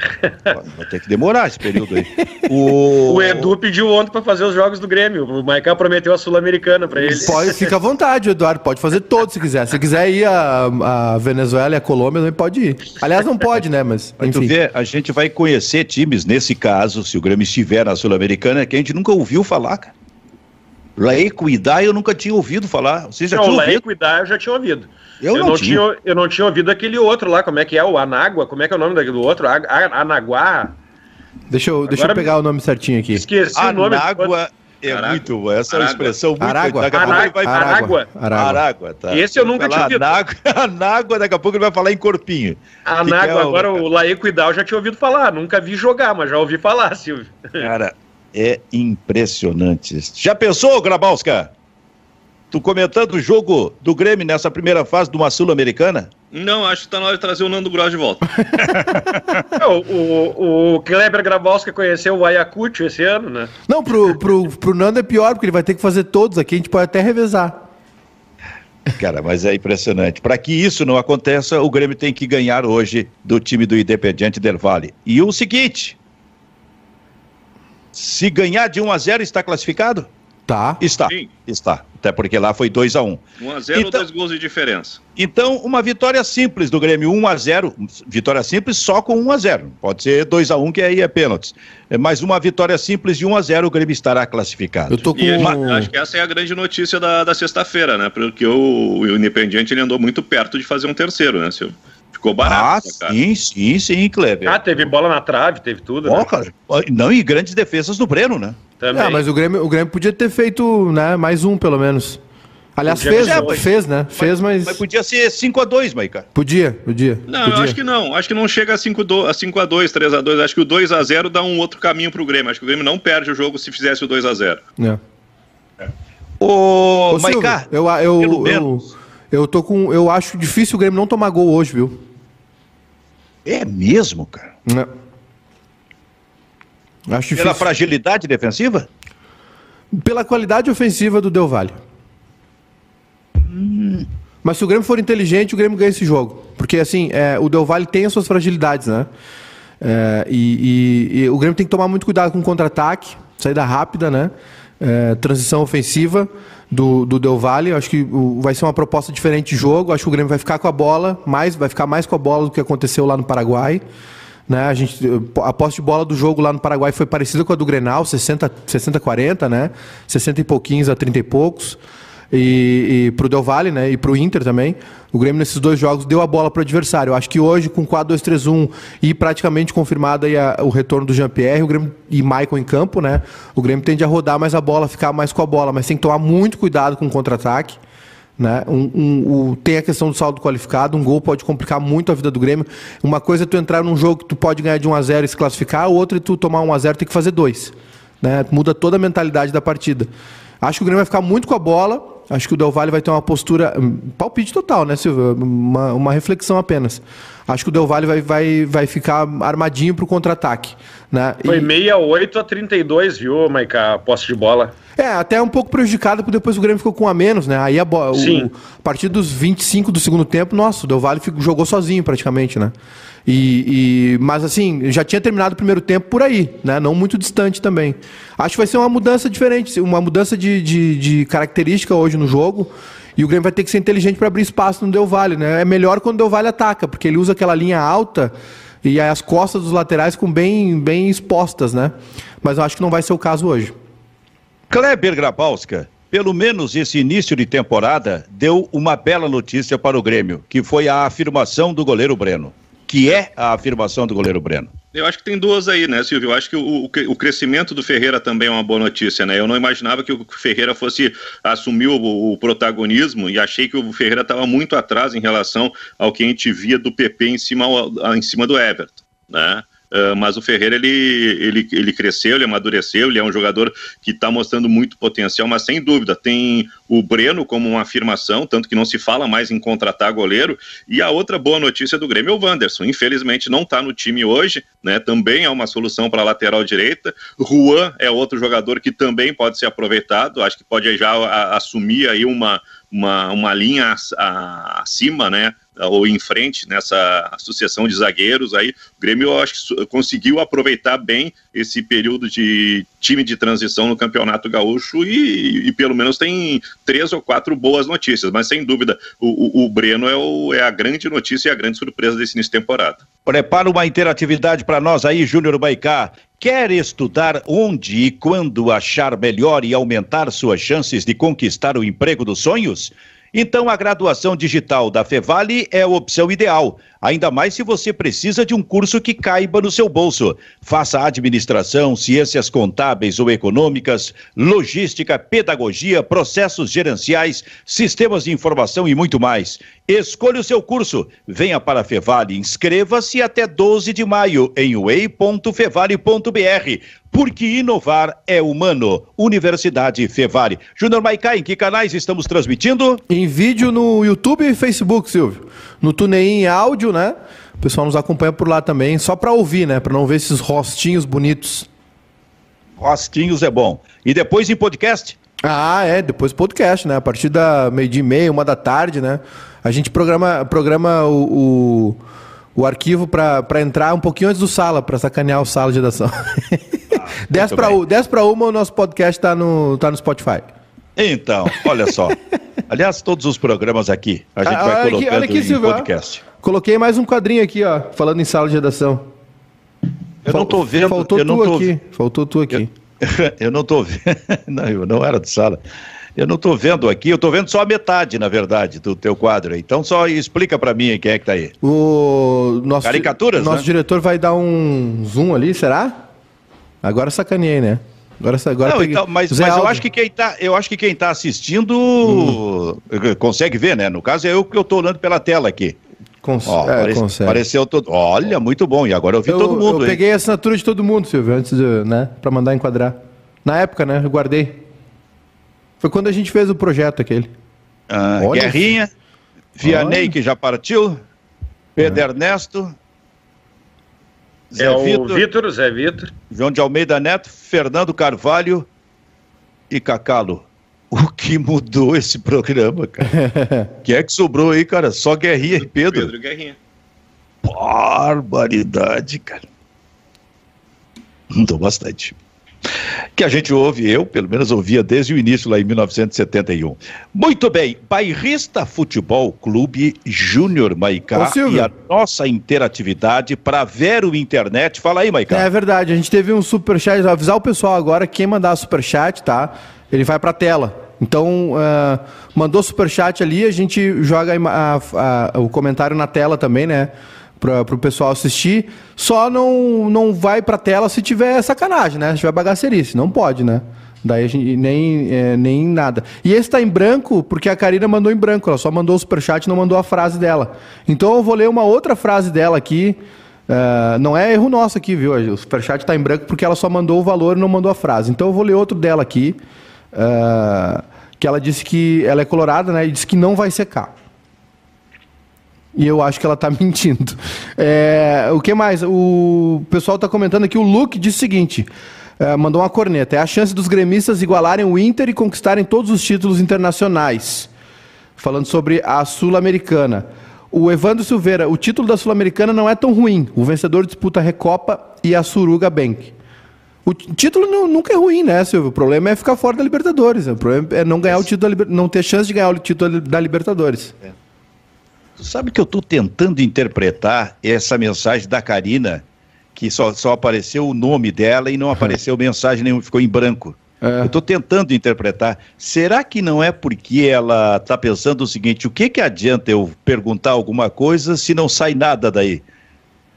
Vai ter que demorar esse período aí. O, o Edu pediu ontem para fazer os jogos do Grêmio. O Maicon prometeu a Sul-Americana para ele. Pode, fica à vontade, Eduardo. Pode fazer todos se quiser. Se quiser ir a, a Venezuela e a Colômbia, também pode ir. Aliás, não pode, né? Mas. Mas tu vê, a gente vai conhecer times, nesse caso, se o Grêmio estiver na Sul-Americana, que a gente nunca ouviu falar, cara. Laequidá eu nunca tinha ouvido falar. Você já não, tinha ouvido? Laequidá eu já tinha ouvido. Eu, eu não, tinha. tinha. Eu não tinha ouvido aquele outro lá, como é que é? O Anágua? Como é que é o nome do outro? Anaguá? Deixa eu, deixa eu pegar o nome certinho aqui. Esqueci Anágua o nome. Anágua é Aragua. muito boa. Essa Aragua. é uma expressão muito... Aragua. Daqui a pouco Aragua. Vai... Aragua. Aragua. Aragua, tá. Esse eu nunca tinha ouvido. Anágua, Anágua, daqui a pouco ele vai falar em corpinho. Anágua, é agora o Laeco Idal já tinha ouvido falar. Nunca vi jogar, mas já ouvi falar, Silvio. Cara, é impressionante. Já pensou, Grabowska? Tu comentando o jogo do Grêmio nessa primeira fase de uma Sul-Americana? Não, acho que tá na hora de trazer o Nando Gross de volta. o, o, o Kleber Grabowska conheceu o Ayacucho esse ano, né? Não, pro, pro, pro Nando é pior, porque ele vai ter que fazer todos aqui, a gente pode até revezar. Cara, mas é impressionante. Para que isso não aconteça, o Grêmio tem que ganhar hoje do time do Independiente del Vale. E o seguinte: se ganhar de 1 a 0 está classificado? Tá. Está. Sim. Está. Até porque lá foi 2 a 1 1 a 0 então, dois gols de diferença. Então, uma vitória simples do Grêmio, 1 a 0 Vitória simples só com 1 a 0 Pode ser 2 a 1 que aí é pênaltis. É, mas uma vitória simples de 1 a 0 o Grêmio estará classificado. Eu tô com... E acho que essa é a grande notícia da, da sexta-feira, né? Porque o, o Independiente ele andou muito perto de fazer um terceiro, né, Silvio? Ficou barato. Ah, sim, sim, sim, Kleber. Ah, teve bola na trave, teve tudo. Oh, né? cara. Não, e grandes defesas do Breno, né? Também. Ah, mas o Grêmio, o Grêmio podia ter feito né, mais um, pelo menos. Aliás, fez, fez, né? Mas, fez, mas... Mas podia ser 5x2, Maica. Podia, podia. Não, podia. eu acho que não. Acho que não chega a 5x2, 3x2. Acho que o 2x0 dá um outro caminho pro Grêmio. Acho que o Grêmio não perde o jogo se fizesse o 2x0. É. é. Ô, Ô Maica, eu, eu, eu, eu, tô com. Eu acho difícil o Grêmio não tomar gol hoje, viu? É mesmo, cara? É. Acho difícil. Pela fragilidade defensiva? Pela qualidade ofensiva do Del Valle. Hum. Mas se o Grêmio for inteligente, o Grêmio ganha esse jogo. Porque, assim, é, o Del Valle tem as suas fragilidades, né? É, e, e, e, o Grêmio tem que tomar muito cuidado com o contra-ataque, saída rápida, né? É, transição ofensiva do, do Del Valle. Acho que vai ser uma proposta diferente de jogo. Acho que o Grêmio vai ficar com a bola, mais, vai ficar mais com a bola do que aconteceu lá no Paraguai. Né? A, gente, a posse de bola do jogo lá no Paraguai foi parecida com a do Grenal, 60, 60 40, né? 60 e pouquinhos a 30 e poucos. E, e para o Del Valle, né? E para o Inter também. O Grêmio nesses dois jogos deu a bola para o adversário. Acho que hoje, com 4-2-3-1 e praticamente confirmada a, o retorno do Jean-Pierre, e Michael em campo, né? O Grêmio tende a rodar mais a bola, ficar mais com a bola, mas tem que tomar muito cuidado com o contra-ataque. Né? Um, um, um, tem a questão do saldo qualificado, um gol pode complicar muito a vida do Grêmio. Uma coisa é tu entrar num jogo que tu pode ganhar de 1 a 0 e se classificar, outra é tu tomar 1 a 0 e ter que fazer dois. Né? Muda toda a mentalidade da partida. Acho que o Grêmio vai ficar muito com a bola. Acho que o Del Valle vai ter uma postura. Hum, palpite total, né, Silvio? Uma, uma reflexão apenas. Acho que o Del Valle vai, vai, vai ficar armadinho para o contra-ataque. Né? Foi e... 68 a 32, viu, Maica, a posse de bola. É, até um pouco prejudicado, porque depois o Grêmio ficou com a menos, né? Aí a, bo... o, a partir dos 25 do segundo tempo, nossa, o Del Valle ficou, jogou sozinho praticamente, né? E, e, mas assim, já tinha terminado o primeiro tempo por aí, né? Não muito distante também. Acho que vai ser uma mudança diferente, uma mudança de, de, de característica hoje no jogo. E o Grêmio vai ter que ser inteligente para abrir espaço no Del Valle, né? É melhor quando o Del Valle ataca, porque ele usa aquela linha alta e as costas dos laterais com bem, bem expostas, né? Mas eu acho que não vai ser o caso hoje. Kleber Grabowska, pelo menos esse início de temporada deu uma bela notícia para o Grêmio, que foi a afirmação do goleiro Breno que é a afirmação do goleiro Breno? Eu acho que tem duas aí, né, Silvio? Eu acho que o, o, crescimento do Ferreira também é uma boa notícia, né? Eu não imaginava que o Ferreira fosse assumir o, o protagonismo e achei que o Ferreira estava muito atrás em relação ao que a gente via do PP em cima, em cima do Everton, né? Uh, mas o Ferreira ele, ele, ele cresceu, ele amadureceu, ele é um jogador que está mostrando muito potencial, mas sem dúvida tem o Breno como uma afirmação, tanto que não se fala mais em contratar goleiro. E a outra boa notícia do Grêmio é o Wanderson. Infelizmente não está no time hoje, né? Também é uma solução para a lateral direita. Juan é outro jogador que também pode ser aproveitado, acho que pode já a, assumir aí uma, uma, uma linha acima, né? Ou em frente nessa associação de zagueiros. Aí o Grêmio eu acho que conseguiu aproveitar bem esse período de time de transição no Campeonato Gaúcho e, e pelo menos tem três ou quatro boas notícias. Mas sem dúvida, o, o, o Breno é, o, é, a grande notícia e a grande surpresa desse início de temporada. Prepara uma interatividade para nós aí, Júnior Baicá. Quer estudar onde e quando achar melhor e aumentar suas chances de conquistar o emprego dos sonhos? Então a graduação digital da Fevale é a opção ideal, ainda mais se você precisa de um curso que caiba no seu bolso. Faça administração, ciências contábeis ou econômicas, logística, pedagogia, processos gerenciais, sistemas de informação e muito mais. Escolha o seu curso. Venha para a Fevale, inscreva-se até 12 de maio em way.fevale.br porque inovar é humano. Universidade Fevale. Júnior Maicá, em que canais estamos transmitindo? Em vídeo no YouTube e Facebook, Silvio. No TuneIn áudio, né? O pessoal nos acompanha por lá também, só para ouvir, né? Para não ver esses rostinhos bonitos. Rostinhos é bom. E depois em podcast? Ah, é, depois podcast, né? A partir da meio-dia e meia, uma da tarde, né? A gente programa, programa o, o, o arquivo para entrar um pouquinho antes do sala, para sacanear o sala de redação. 10 para 10 para uma, o nosso podcast está no, tá no Spotify. Então, olha só. Aliás, todos os programas aqui, a gente ah, vai colocando aqui, olha aqui, em Silvio, podcast. Coloquei mais um quadrinho aqui, ó, falando em sala de redação. Eu não tô vendo. Faltou eu tu não tô... aqui. Faltou tu aqui. Eu, eu não tô vendo. Não, eu não era de sala. Eu não estou vendo aqui, eu estou vendo só a metade, na verdade, do teu quadro. Então só explica para mim quem é que está aí. O nosso Caricaturas, Nosso né? diretor vai dar um zoom ali, será? Agora sacaneei, né? Agora, agora não, peguei... então, mas, mas eu acho que quem tá, eu acho que quem tá assistindo hum. consegue ver, né? No caso é eu que eu tô olhando pela tela aqui. Cons Ó, é, parece, consegue. Apareceu todo. Olha, muito bom. E agora eu vi eu, todo mundo. Eu hein? peguei a assinatura de todo mundo, Silvio, antes de, né? Para mandar enquadrar. Na época, né? Eu guardei. Foi quando a gente fez o projeto aquele. Ah, Guerrinha, Vianney Olha. que já partiu, Pedro ah. Ernesto, Zé é Vitor, o Vitor, Zé Vitor. João de Almeida Neto, Fernando Carvalho e Cacalo. O que mudou esse programa, cara? Quem é que sobrou aí, cara? Só Guerrinha e Pedro. Pedro Guerrinha. Barbaridade, cara. Mudou bastante que a gente ouve, eu pelo menos ouvia desde o início lá em 1971. Muito bem, Bairrista Futebol Clube Júnior Maicá e a nossa interatividade para ver o internet. Fala aí, Maicá. É verdade, a gente teve um superchat, avisar o pessoal agora, quem mandar superchat, tá? Ele vai para a tela. Então, uh, mandou superchat ali, a gente joga a, a, a, o comentário na tela também, né? Para o pessoal assistir. Só não, não vai para tela se tiver sacanagem, né? Se tiver bagacerice. Não pode, né? Daí a gente nem, é, nem nada. E esse está em branco porque a Karina mandou em branco. Ela só mandou o superchat e não mandou a frase dela. Então eu vou ler uma outra frase dela aqui. Uh, não é erro nosso aqui, viu? O superchat está em branco porque ela só mandou o valor e não mandou a frase. Então eu vou ler outro dela aqui. Uh, que ela disse que ela é colorada, né? E disse que não vai secar. E eu acho que ela está mentindo. É, o que mais? O pessoal está comentando aqui, o Luke disse o seguinte. É, mandou uma corneta. É a chance dos gremistas igualarem o Inter e conquistarem todos os títulos internacionais. Falando sobre a Sul-Americana. O Evandro Silveira, o título da Sul-Americana não é tão ruim. O vencedor disputa a Recopa e a Suruga Bank. O título não, nunca é ruim, né, Silvio? O problema é ficar fora da Libertadores. O problema é não ganhar o título, não ter chance de ganhar o título da Libertadores. É. Sabe que eu estou tentando interpretar essa mensagem da Karina, que só, só apareceu o nome dela e não apareceu mensagem nenhuma, ficou em branco. É. Eu estou tentando interpretar. Será que não é porque ela está pensando o seguinte: o que, que adianta eu perguntar alguma coisa se não sai nada daí?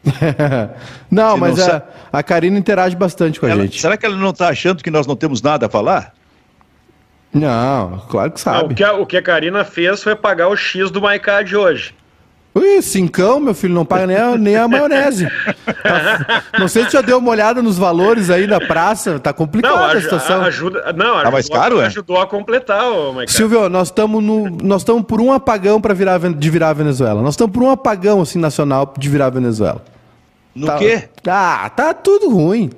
não, se mas não a, sa... a Karina interage bastante com ela, a gente. Será que ela não está achando que nós não temos nada a falar? Não, claro que sabe. Não, o, que a, o que a Karina fez foi pagar o X do Maiká de hoje. Ui, cincão, meu filho, não paga nem a, nem a maionese. Tá, não sei se já deu uma olhada nos valores aí na praça, tá complicada não, a, a situação. ajuda, não, tá mais caro, é? ajudou a completar, o Silvio, nós estamos nós estamos por um apagão para virar de virar a Venezuela. Nós estamos por um apagão assim nacional de virar a Venezuela. No tá, quê? Ah, tá tudo ruim.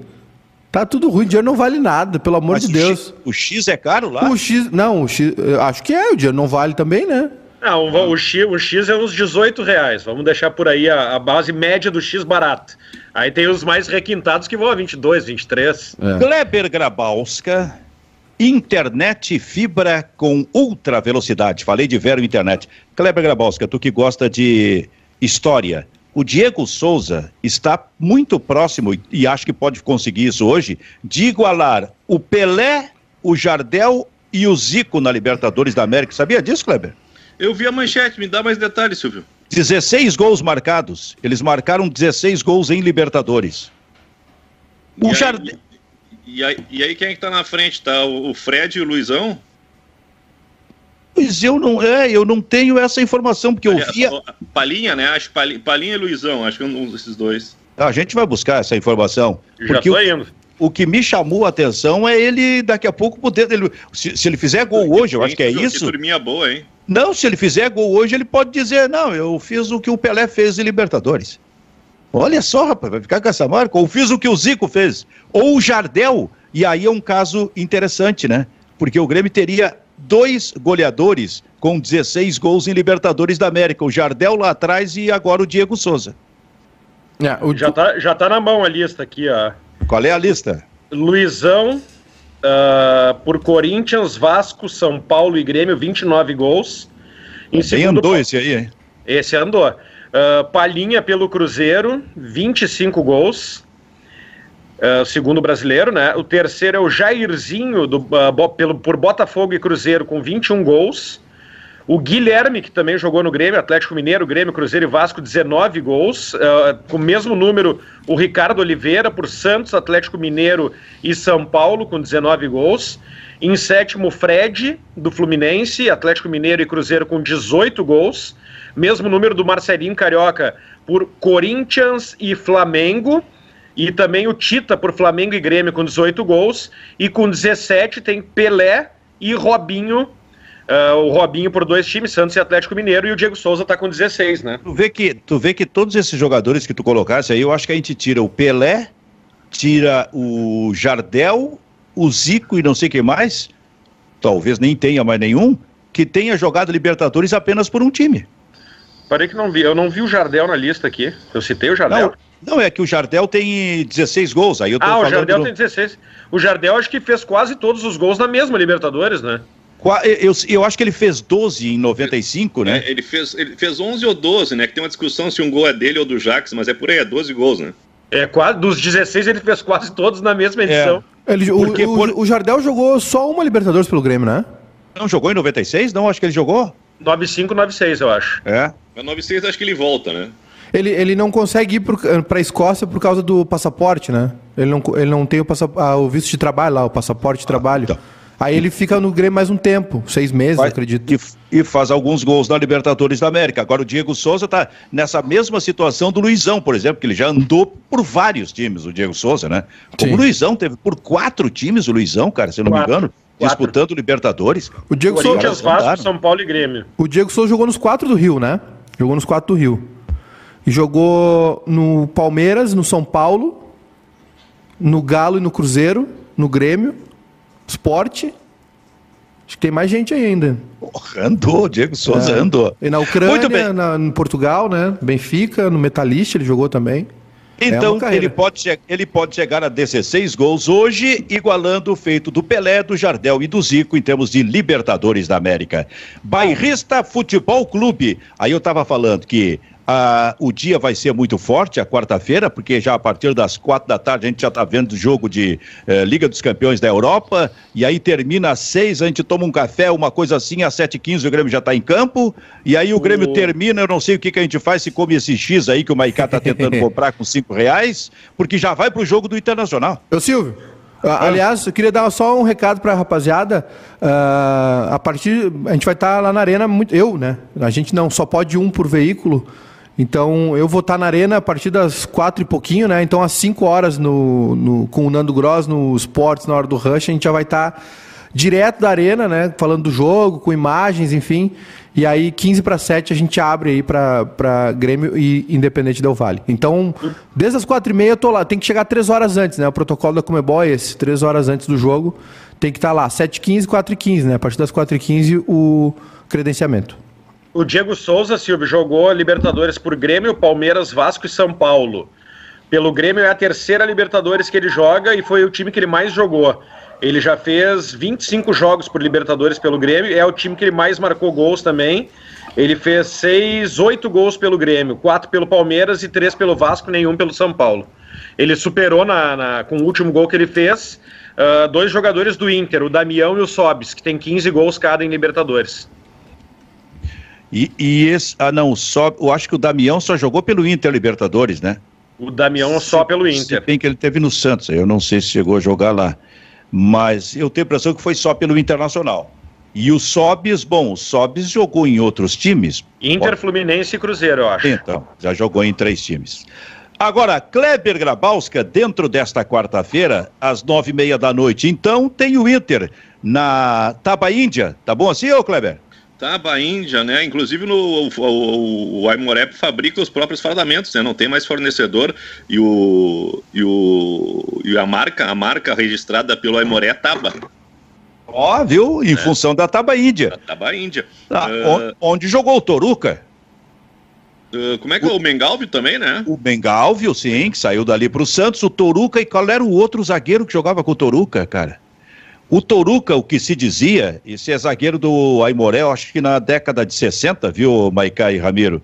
Tá tudo ruim, o dinheiro não vale nada, pelo amor Mas de o Deus. X, o X é caro lá? O X, não, o X, acho que é, o dinheiro não vale também, né? Não, o, o, X, o X é uns 18 reais. Vamos deixar por aí a, a, base média do X barato. Aí tem os mais requintados que vão a 22, 23. É. Kleber Grabowska, internet fibra com ultra velocidade. Falei de Vero Internet. Kleber Grabowska, tu que gosta de história. O Diego Souza está muito próximo, e acho que pode conseguir isso hoje, de igualar o Pelé, o Jardel e o Zico na Libertadores da América. Sabia disso, Kleber? Eu vi a manchete, me dá mais detalhes, Silvio. 16 gols marcados. Eles marcaram 16 gols em Libertadores. O e, Jard... aí, e, aí, e aí quem é que tá na frente? Tá o Fred e o Luizão? Pois eu não, é, eu não tenho essa informação, porque eu via. Palinha, né? Acho Palinha, Palinha e Luizão, acho que um desses dois. A gente vai buscar essa informação. Já tô indo. O, o que me chamou a atenção é ele daqui a pouco poder. Ele, se, se ele fizer gol hoje, eu acho que é isso. Que turminha boa, hein? Não, se ele fizer gol hoje, ele pode dizer: não, eu fiz o que o Pelé fez em Libertadores. Olha só, rapaz, vai ficar com essa marca. Ou fiz o que o Zico fez. Ou o Jardel. E aí é um caso interessante, né? Porque o Grêmio teria dois goleadores com 16 gols em Libertadores da América. O Jardel lá atrás e agora o Diego Souza. É, o... já, tá, já tá na mão a lista aqui, ó. Qual é a lista? Luizão, uh, por Corinthians, Vasco, São Paulo e Grêmio, 29 gols. Em Bem andou esse aí, hein? Esse andou. Uh, Palhinha pelo Cruzeiro, 25 gols. Uh, segundo brasileiro, né? O terceiro é o Jairzinho do, uh, pelo, por Botafogo e Cruzeiro com 21 gols. O Guilherme, que também jogou no Grêmio, Atlético Mineiro, Grêmio, Cruzeiro e Vasco, 19 gols. Uh, com o mesmo número, o Ricardo Oliveira, por Santos, Atlético Mineiro e São Paulo, com 19 gols. Em sétimo, Fred, do Fluminense, Atlético Mineiro e Cruzeiro, com 18 gols. Mesmo número do Marcelinho Carioca, por Corinthians e Flamengo. E também o Tita, por Flamengo e Grêmio, com 18 gols. E com 17 tem Pelé e Robinho Uh, o Robinho por dois times, Santos e Atlético Mineiro, e o Diego Souza tá com 16, né? Tu vê que, tu vê que todos esses jogadores que tu colocasse aí, eu acho que a gente tira o Pelé, tira o Jardel, o Zico e não sei quem mais, talvez nem tenha mais nenhum, que tenha jogado Libertadores apenas por um time. Parei que não vi, eu não vi o Jardel na lista aqui. Eu citei o Jardel. Não, não é que o Jardel tem 16 gols, aí eu tô Ah, o Jardel tem 16. O Jardel acho que fez quase todos os gols na mesma Libertadores, né? Eu, eu acho que ele fez 12 em 95, né? É, ele, fez, ele fez 11 ou 12, né? Que tem uma discussão se um gol é dele ou do Jax, mas é por aí, é 12 gols, né? É, quase, dos 16 ele fez quase todos na mesma é. edição. É. Ele, o, Porque, o, por... o Jardel jogou só uma Libertadores pelo Grêmio, né? Não jogou em 96? Não, acho que ele jogou. 95, 96, eu acho. É. Mas 96 acho que ele volta, né? Ele, ele não consegue ir para a Escócia por causa do passaporte, né? Ele não, ele não tem o, ah, o visto de trabalho lá, o passaporte de trabalho. Então. Aí ele fica no Grêmio mais um tempo, seis meses, Vai, acredito. E, e, faz alguns gols na Libertadores da América. Agora o Diego Souza está nessa mesma situação do Luizão, por exemplo, que ele já andou por vários times, o Diego Souza, né? Como o Luizão teve por quatro times, o Luizão, cara, se eu não quatro. me engano. Quatro. Disputando Libertadores. O Diego Souza. Vasco, São Paulo e Grêmio. O Diego Souza jogou nos quatro do Rio, né? Jogou nos quatro do Rio. Jogou no Palmeiras, no São Paulo, no Galo e no Cruzeiro, no Grêmio esporte. Acho que tem mais gente aí ainda. Andou, Diego Souza é. andou. E na Ucrânia, na, em Portugal, né? Benfica, no Metalista ele jogou também. É então, é ele, pode, ele pode chegar a 16 gols hoje, igualando o feito do Pelé, do Jardel e do Zico em termos de Libertadores da América. Bairrista Futebol Clube. Aí eu estava falando que ah, o dia vai ser muito forte, a quarta-feira, porque já a partir das quatro da tarde a gente já está vendo o jogo de eh, Liga dos Campeões da Europa, e aí termina às seis, a gente toma um café, uma coisa assim, às sete e quinze o Grêmio já está em campo, e aí o Grêmio termina, eu não sei o que, que a gente faz, se come esse X aí que o Maicá está tentando comprar com cinco reais, porque já vai para o jogo do Internacional. Ô Silvio, Aliás, eu queria dar só um recado para a rapaziada. Uh, a partir. A gente vai estar tá lá na arena, muito, eu, né? A gente não só pode um por veículo. Então eu vou estar na arena a partir das quatro e pouquinho, né? Então às cinco horas no, no, com o Nando Gross no Esportes, na hora do Rush, a gente já vai estar direto da arena, né? Falando do jogo, com imagens, enfim. E aí, 15 para 7, a gente abre aí para Grêmio e Independente Del Vale. Então, desde as 4 e meia eu tô lá. Tem que chegar 3 horas antes, né? O protocolo da Comebol é esse. 3 horas antes do jogo. Tem que estar lá. 7 h 15 4 h 15 né? A partir das 4 h 15 o credenciamento. O Diego Souza, Silvio, jogou Libertadores por Grêmio, Palmeiras, Vasco e São Paulo. Pelo Grêmio é a terceira Libertadores que ele joga e foi o time que ele mais jogou. Ele já fez 25 jogos por Libertadores pelo Grêmio, é o time que ele mais marcou gols também. Ele fez seis, oito gols pelo Grêmio, quatro pelo Palmeiras e três pelo Vasco, nenhum pelo São Paulo. Ele superou na, na com o último gol que ele fez uh, dois jogadores do Inter, o Damião e o Sobis, que tem 15 gols cada em Libertadores. E, e esse, ah não, só, eu acho que o Damião só jogou pelo Inter Libertadores, né? O Damião só pelo Inter. Se bem que ele teve no Santos, eu não sei se chegou a jogar lá. Mas eu tenho a impressão que foi só pelo Internacional. E o Sobis, bom, o Sobis jogou em outros times. Inter, Fluminense e Cruzeiro, eu acho. Então, já jogou em três times. Agora, Kleber Grabowska, dentro desta quarta-feira, às nove e meia da noite. Então, tem o Inter na Taba Índia. Tá bom assim, ô Kleber? Taba Índia, né? Inclusive no, o, o, o Aimorep fabrica os próprios fardamentos, né? Não tem mais fornecedor e, o, e, o, e a marca, a marca registrada pelo Aimoré é Taba. Ó, oh, viu? Em é. função da Taba Índia. Da Taba Índia. Ah, uh... Onde jogou o Toruca? Uh, como é que é o, o Mengalvio também, né? O Mengalvio, sim, que saiu dali pro Santos, o Toruca, e qual era o outro zagueiro que jogava com o Toruca, cara? O Toruca, o que se dizia, esse é zagueiro do Aimoré, acho que na década de 60, viu, Maicá e Ramiro?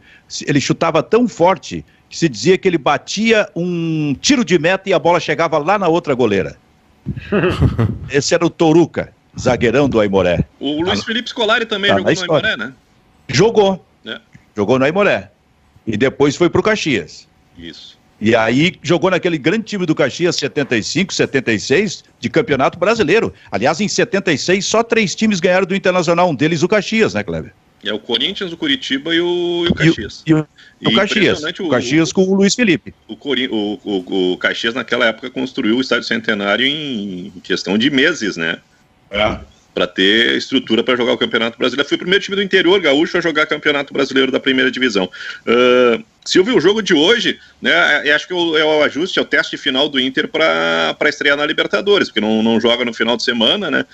Ele chutava tão forte que se dizia que ele batia um tiro de meta e a bola chegava lá na outra goleira. esse era o Toruca, zagueirão do Aimoré. O Luiz Felipe Scolari também tá jogou no Aimoré, né? Jogou. É. Jogou no Aimoré. E depois foi pro Caxias. Isso. E aí jogou naquele grande time do Caxias 75, 76 de Campeonato Brasileiro. Aliás, em 76 só três times ganharam do Internacional, um deles o Caxias, né, Kleber? É o Corinthians, o Curitiba e o, e o Caxias. E, o, e o, o Caxias. O, o, Caxias com o Luiz Felipe. O, o, o, Caxias, naquela época, construiu o Estádio Centenário em questão de meses, né? É para ter estrutura para jogar o Campeonato Brasileiro. Foi o primeiro time do interior gaúcho a jogar Campeonato Brasileiro da Primeira Divisão. Uh, Silvio, o jogo de hoje, né, é, é, acho que é o, é o ajuste, é o teste final do Inter para estrear na Libertadores, porque não, não joga no final de semana, né?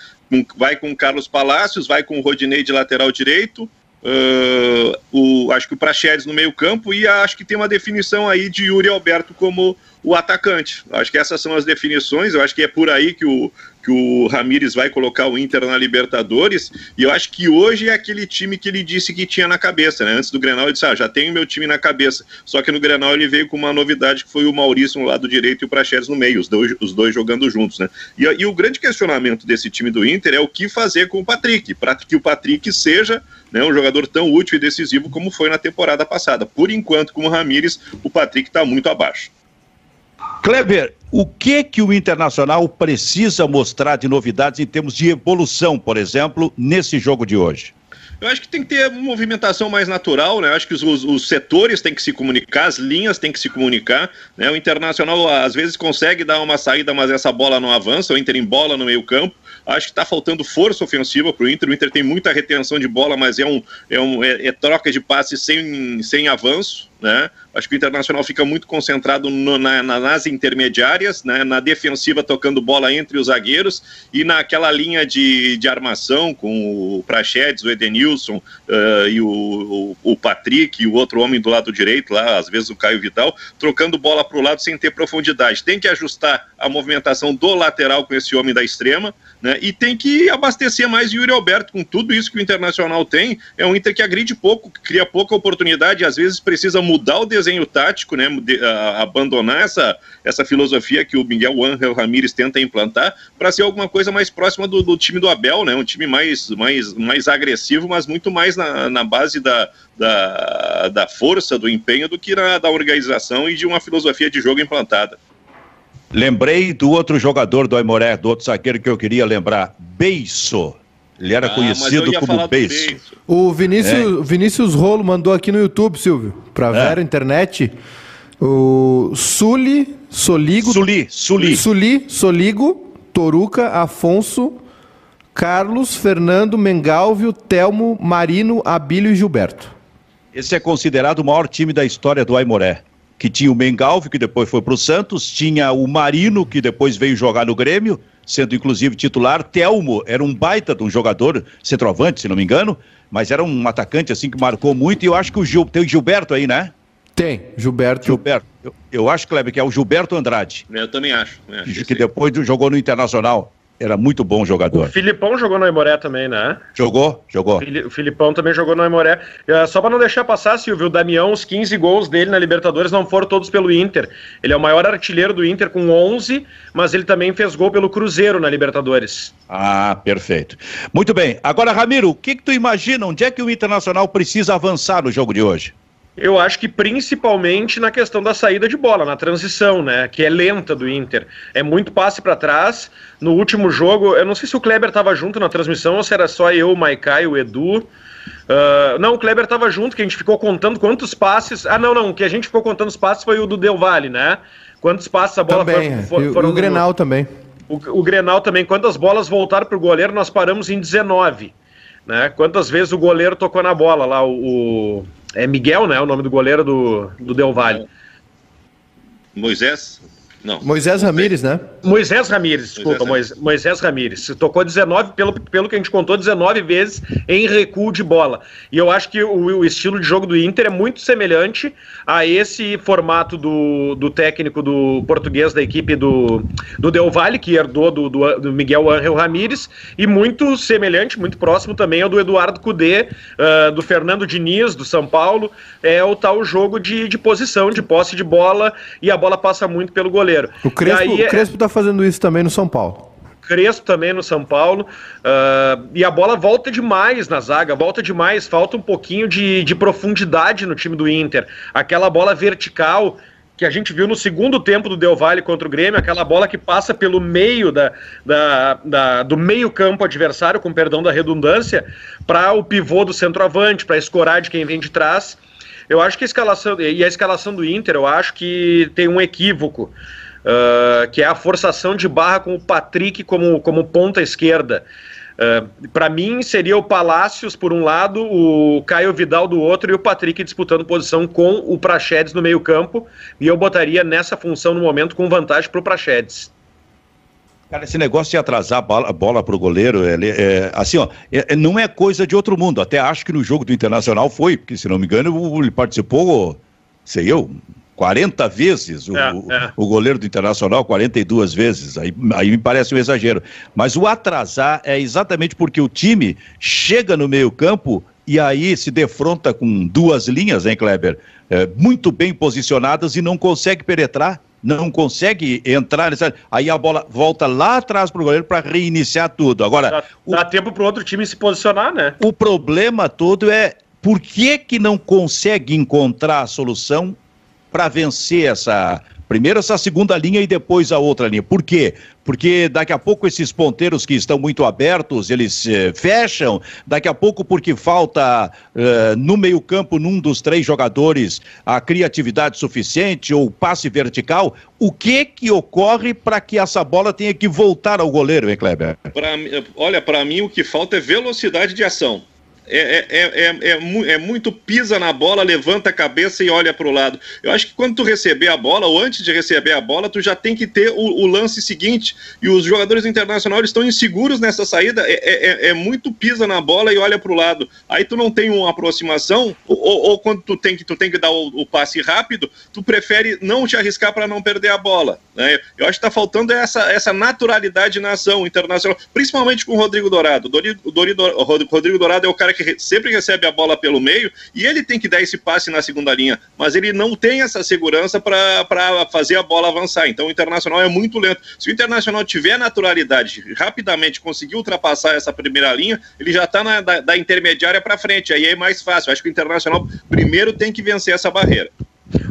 Vai com o Carlos Palácios, vai com o Rodinei de lateral direito, Uh, o, acho que o Praxedes no meio campo e acho que tem uma definição aí de Yuri Alberto como o atacante. Acho que essas são as definições, eu acho que é por aí que o, que o Ramires vai colocar o Inter na Libertadores, e eu acho que hoje é aquele time que ele disse que tinha na cabeça, né? Antes do Grenal ele disse, ah, já tenho meu time na cabeça, só que no Grenal ele veio com uma novidade que foi o Maurício no lado direito e o Praxedes no meio, os dois, os dois jogando juntos, né? E, e o grande questionamento desse time do Inter é o que fazer com o Patrick, para que o Patrick seja né, um jogador tão útil e decisivo como foi na temporada passada. Por enquanto, com o Ramires, o Patrick está muito abaixo. Kleber, o que que o Internacional precisa mostrar de novidades em termos de evolução, por exemplo, nesse jogo de hoje? Eu acho que tem que ter uma movimentação mais natural, né? Eu acho que os, os, os, setores têm que se comunicar, as linhas têm que se comunicar, né? O Internacional às vezes consegue dar uma saída, mas essa bola não avança, o Inter em bola no meio campo. Acho que está faltando força ofensiva para o Inter. O Inter tem muita retenção de bola, mas é, um, é, um, é, é troca de passes sem, sem avanço. Né? Acho que o Internacional fica muito concentrado no, na, nas intermediárias, né? na defensiva tocando bola entre os zagueiros e naquela linha de, de armação com o Prachedes, o Edenilson uh, e o, o, o, Patrick e o outro homem do lado direito, lá, às vezes o Caio Vidal, trocando bola para o lado sem ter profundidade. Tem que ajustar a movimentação do lateral com esse homem da extrema né? e tem que abastecer mais Yuri Alberto com tudo isso que o Internacional tem. É um Inter que agride pouco, cria pouca oportunidade às vezes precisa mudar o desenho tático, né, de, a, abandonar essa, essa filosofia que o Miguel Ángel Ramírez tenta implantar para ser alguma coisa mais próxima do, do, time do Abel, né, um time mais, mais, mais agressivo, mas muito mais na, na base da, da, da força, do empenho, do que na, da organização e de uma filosofia de jogo implantada. Lembrei do outro jogador do Aimoré, do outro zagueiro que eu queria lembrar, Beiso. Ele era ah, conhecido como Beijo. O Vinícius, é. Vinícius Rolo mandou aqui no YouTube, Silvio, para é. ver a internet. O Suli, Soligo. Suli, Suli. Suli, Soligo, Toruca, Afonso, Carlos, Fernando, Mengalvio, Telmo, Marino, Abílio e Gilberto. Esse é considerado o maior time da história do Aimoré. Que tinha o Mengalvio, que depois foi para o Santos, tinha o Marino, que depois veio jogar no Grêmio, sendo inclusive titular. Telmo era um baita de um jogador, centroavante, se não me engano, mas era um atacante assim que marcou muito. E eu acho que o Gil, tem o Gilberto aí, né? Tem, Gilberto. Gilberto. Eu, eu acho, Kleber, que é o Gilberto Andrade. Eu também acho. Eu acho que depois jogou no Internacional. Era muito bom jogador. O Filipão jogou no Aimoré também, né? Jogou, jogou. O Filipão também jogou no Aimoré. Uh, só para não deixar passar, Silvio, o Damião, os 15 gols dele na Libertadores não foram todos pelo Inter. Ele é o maior artilheiro do Inter com 11, mas ele também fez gol pelo Cruzeiro na Libertadores. Ah, perfeito. Muito bem. Agora, Ramiro, o que, que tu imagina? Onde é que o Internacional precisa avançar no jogo de hoje? Eu acho que principalmente na questão da saída de bola, na transição, né? Que é lenta do Inter. É muito passe para trás. No último jogo, eu não sei se o Kleber estava junto na transmissão ou se era só eu, o Maikai, o Edu. Uh, não, o Kleber estava junto, que a gente ficou contando quantos passes. Ah, não, não. O que a gente ficou contando os passes foi o do Del Valle, né? Quantos passes a bola também, for, for, foram. E o, Grenal também. O, o Grenal também. Quantas bolas voltaram para o goleiro, nós paramos em 19. Né? Quantas vezes o goleiro tocou na bola lá, o, é Miguel, né? O nome do goleiro do, do Del Valle. Moisés? Não. Moisés Ramírez, né? Moisés Ramírez, desculpa, Moisés, Moisés Ramírez. Tocou 19, pelo, pelo que a gente contou, 19 vezes em recuo de bola. E eu acho que o, o estilo de jogo do Inter é muito semelhante a esse formato do, do técnico do português da equipe do, do Del Valle, que herdou do, do, do Miguel Ángel Ramírez, e muito semelhante, muito próximo também ao do Eduardo Cudê, uh, do Fernando Diniz, do São Paulo. É o tal jogo de, de posição, de posse de bola, e a bola passa muito pelo goleiro goleiro. O Crespo, aí, o Crespo tá fazendo isso também no São Paulo. Crespo também no São Paulo. Uh, e a bola volta demais na zaga, volta demais, falta um pouquinho de, de profundidade no time do Inter. Aquela bola vertical que a gente viu no segundo tempo do Del Valle contra o Grêmio, aquela bola que passa pelo meio da, da, da do meio campo adversário, com perdão da redundância, para o pivô do centroavante, para escorar de quem vem de trás. Eu acho que a escalação, e a escalação do Inter, eu acho que tem um equívoco, uh, que é a forçação de barra com o Patrick como, como ponta esquerda. Uh, para mim seria o Palácios por um lado, o Caio Vidal do outro e o Patrick disputando posição com o Praxedes no meio campo e eu botaria nessa função no momento com vantagem para o Praxedes. Cara, esse negócio de atrasar a bola, bola pro goleiro, é, é, assim, ó, é, não é coisa de outro mundo. Até acho que no jogo do Internacional foi, porque se não me engano, ele participou, sei eu, 40 vezes o, é, é. o, goleiro do Internacional, 42 vezes. Aí, aí me parece um exagero. Mas o atrasar é exatamente porque o time chega no meio-campo e aí se defronta com duas linhas, hein, Kleber? É, muito bem posicionadas e não consegue penetrar não consegue entrar nessa. Aí a bola volta lá atrás para o goleiro para reiniciar tudo. Agora. Dá, o... dá tempo para o outro time se posicionar, né? O problema todo é por que, que não consegue encontrar a solução para vencer essa Primeiro essa segunda linha e depois a outra linha. Por quê? Porque daqui a pouco esses ponteiros que estão muito abertos, eles eh, fecham. Daqui a pouco, porque falta eh, no meio-campo, num dos três jogadores, a criatividade suficiente ou passe vertical. O que que ocorre para que essa bola tenha que voltar ao goleiro, hein, Kleber? Pra, olha, para mim o que falta é velocidade de ação. É, é, é, é, é, muito pisa na bola, levanta a cabeça e olha para o lado. Eu acho que quando tu receber a bola, ou antes de receber a bola, tu já tem que ter o, o lance seguinte. E os jogadores internacionais estão inseguros nessa saída. É, muito pisa na bola e olha para o lado. Aí tu não tem uma aproximação, ou, ou, quando tu tem que, tu tem que dar o, o passe rápido, tu prefere não te arriscar para não perder a bola. Né? Eu acho que está faltando essa, essa naturalidade na ação internacional, principalmente com o Rodrigo Dourado. O Rodrigo Dourado é o cara que sempre recebe a bola pelo meio e ele tem que dar esse passe na segunda linha, mas ele não tem essa segurança para fazer a bola avançar. Então o Internacional é muito lento. Se o Internacional tiver naturalidade, rapidamente conseguir ultrapassar essa primeira linha, ele já está da, da intermediária para frente. Aí é mais fácil. Acho que o Internacional primeiro tem que vencer essa barreira.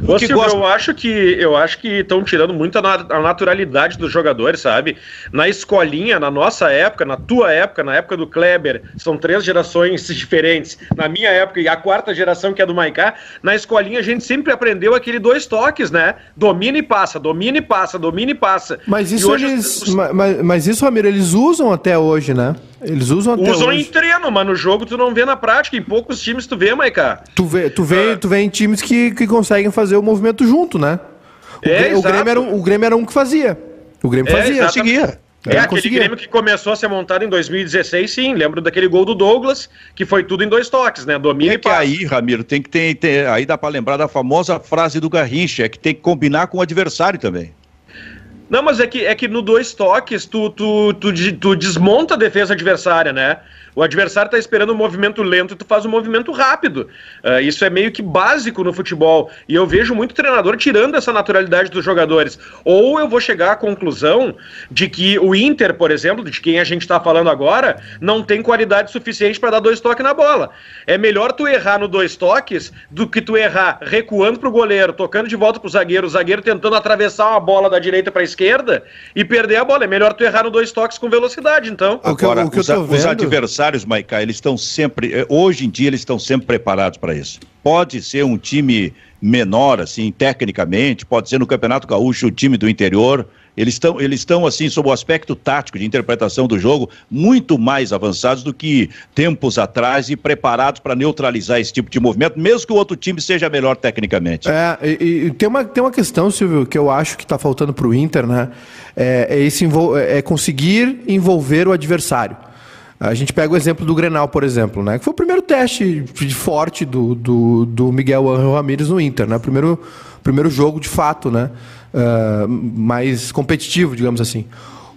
Ô, Silvio, gosta... eu acho que eu acho que estão tirando muito a, a, naturalidade dos jogadores, sabe? Na escolinha, na nossa época, na tua época, na época do Kleber, são três gerações diferentes. Na minha época e a quarta geração que é do Maiká, na escolinha a gente sempre aprendeu aquele dois toques, né? Domina e passa, domina e passa, domina e passa. Mas isso eles, os... mas, mas isso, Ramiro, eles usam até hoje, né? Eles usam até Usam hoje. em treino, mas no jogo tu não vê na prática. Em poucos times tu vê, Maiká. Tu vê, tu vê, ah. tu vê em times que, que conseguem fazer o movimento junto, né? O, é, o, Grêmio, era um, o Grêmio era um que fazia. O Grêmio é, fazia. Seguia. É, aquele conseguia. Grêmio que começou a ser montado em 2016, sim. Lembro daquele gol do Douglas, que foi tudo em dois toques, né? Domínio é e que aí, Ramiro, tem que ter, ter, Aí dá para lembrar da famosa frase do Garrincha, é que tem que combinar com o adversário também. Não, mas é que, é que no dois toques tu, tu, tu, tu desmonta a defesa adversária, né? O adversário está esperando um movimento lento e tu faz um movimento rápido. Uh, isso é meio que básico no futebol. E eu vejo muito treinador tirando essa naturalidade dos jogadores. Ou eu vou chegar à conclusão de que o Inter, por exemplo, de quem a gente está falando agora, não tem qualidade suficiente para dar dois toques na bola. É melhor tu errar no dois toques do que tu errar recuando para o goleiro, tocando de volta para o zagueiro, o zagueiro tentando atravessar uma bola da direita para a esquerda e perder a bola. É melhor tu errar no dois toques com velocidade, então. Agora, o que, o que os, os adversários Maicá, eles estão sempre, eh, hoje em dia eles estão sempre preparados para isso. Pode ser um time menor, assim, tecnicamente, pode ser no Campeonato Gaúcho o time do interior, eles estão, eles estão assim, sob o aspecto tático de interpretação do jogo, muito mais avançados do que tempos atrás e preparados para neutralizar esse tipo de movimento, mesmo que o outro time seja melhor tecnicamente. É, e, e tem, uma, tem uma questão, Silvio, que eu acho que está faltando para o Inter, né? É, é, esse, é conseguir envolver o adversário. A gente pega o exemplo do Grenal, por exemplo, né? Que foi o primeiro teste forte do, do, do Miguel Ramírez no Inter, né? Primeiro, primeiro jogo de fato, né? Uh, mais competitivo, digamos assim.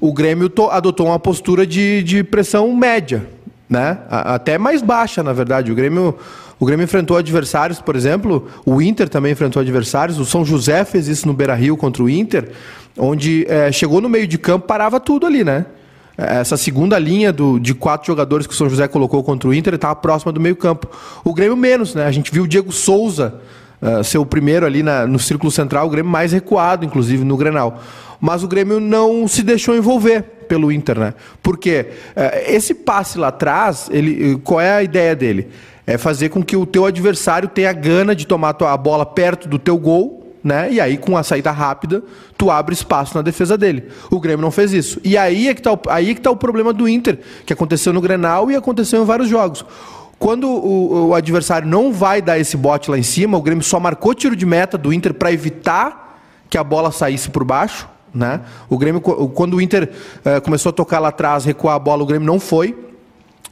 O Grêmio adotou uma postura de, de pressão média, né? Até mais baixa, na verdade. O Grêmio, o Grêmio enfrentou adversários, por exemplo, o Inter também enfrentou adversários. O São José fez isso no Beira Rio contra o Inter, onde é, chegou no meio de campo, parava tudo ali, né? essa segunda linha do, de quatro jogadores que o São José colocou contra o Inter estava próxima do meio-campo. O Grêmio menos, né? A gente viu o Diego Souza uh, ser o primeiro ali na, no círculo central, o Grêmio mais recuado, inclusive, no Grenal. Mas o Grêmio não se deixou envolver pelo Inter, né? Porque uh, esse passe lá atrás, ele, qual é a ideia dele? É fazer com que o teu adversário tenha gana de tomar a bola perto do teu gol né? E aí, com a saída rápida, tu abre espaço na defesa dele. O Grêmio não fez isso. E aí é que tá o, aí é que tá o problema do Inter, que aconteceu no Grenal e aconteceu em vários jogos. Quando o, o adversário não vai dar esse bote lá em cima, o Grêmio só marcou tiro de meta do Inter para evitar que a bola saísse por baixo. Né? O Grêmio, quando o Inter uh, começou a tocar lá atrás, recuar a bola, o Grêmio não foi.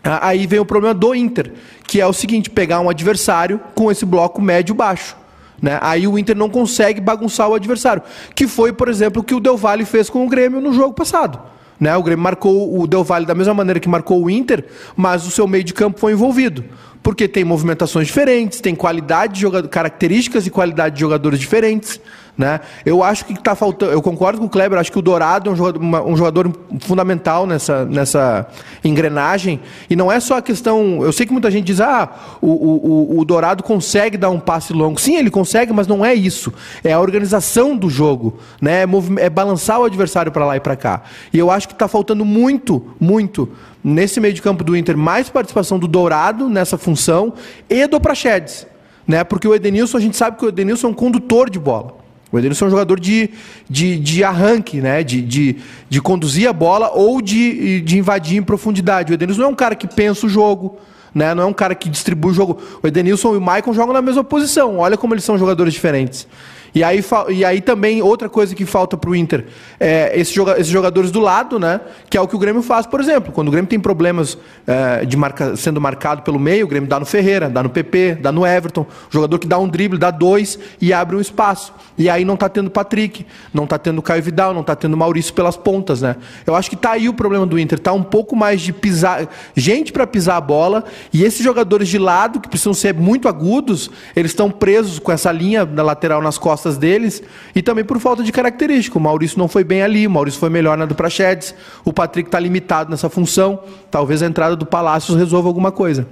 Aí vem o problema do Inter, que é o seguinte: pegar um adversário com esse bloco médio-baixo. Né? Aí o Inter não consegue bagunçar o adversário. Que foi, por exemplo, o que o Del Valle fez com o Grêmio no jogo passado. Né? O Grêmio marcou o Del Valle da mesma maneira que marcou o Inter, mas o seu meio de campo foi envolvido. Porque tem movimentações diferentes, tem qualidade de jogador, características e qualidade de jogadores diferentes. Né? Eu acho que está faltando. Eu concordo com o Kleber, acho que o Dourado é um jogador, uma, um jogador fundamental nessa, nessa engrenagem. E não é só a questão. Eu sei que muita gente diz, ah, o, o, o Dourado consegue dar um passe longo. Sim, ele consegue, mas não é isso. É a organização do jogo. Né? É, é balançar o adversário para lá e para cá. E eu acho que está faltando muito, muito nesse meio de campo do Inter, mais participação do Dourado nessa função e do Praxedes. Né? Porque o Edenilson, a gente sabe que o Edenilson é um condutor de bola. O Edenilson é um jogador de, de, de arranque, né? de, de, de conduzir a bola ou de, de invadir em profundidade. O Edenilson não é um cara que pensa o jogo, né? não é um cara que distribui o jogo. O Edenilson e o Maicon jogam na mesma posição. Olha como eles são jogadores diferentes. E aí, e aí também, outra coisa que falta para o Inter é esses, jogadores do lado, né? Que é o que o Grêmio faz, por exemplo. Quando o Grêmio tem problemas é, de marca, sendo marcado pelo meio, o Grêmio dá no Ferreira, dá no PP, dá no Everton. Jogador que dá um drible, dá dois e abre um espaço. E aí não está tendo Patrick, não está tendo Caio Vidal, não está tendo Maurício pelas pontas, né? Eu acho que está aí o problema do Inter. Está um pouco mais de pisar, gente para pisar a bola. E esses jogadores de lado, que precisam ser muito agudos, eles estão presos com essa linha da lateral nas costas costas deles e também por falta de característica. O Maurício não foi bem ali, o Maurício foi melhor na do Prachedes, o Patrick está limitado nessa função. Talvez a entrada do Palácios resolva alguma coisa.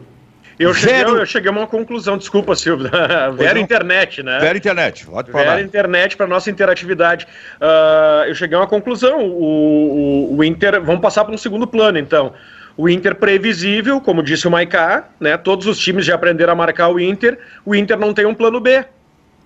Eu cheguei, eu cheguei a uma conclusão, desculpa, Silvio. Vera internet, né? Vera internet, pode falar. Vera internet para nossa interatividade. Uh, eu cheguei a uma conclusão. O, o, o Inter. Vamos passar para um segundo plano, então. O Inter previsível, como disse o Maicá, né? Todos os times já aprenderam a marcar o Inter. O Inter não tem um plano B.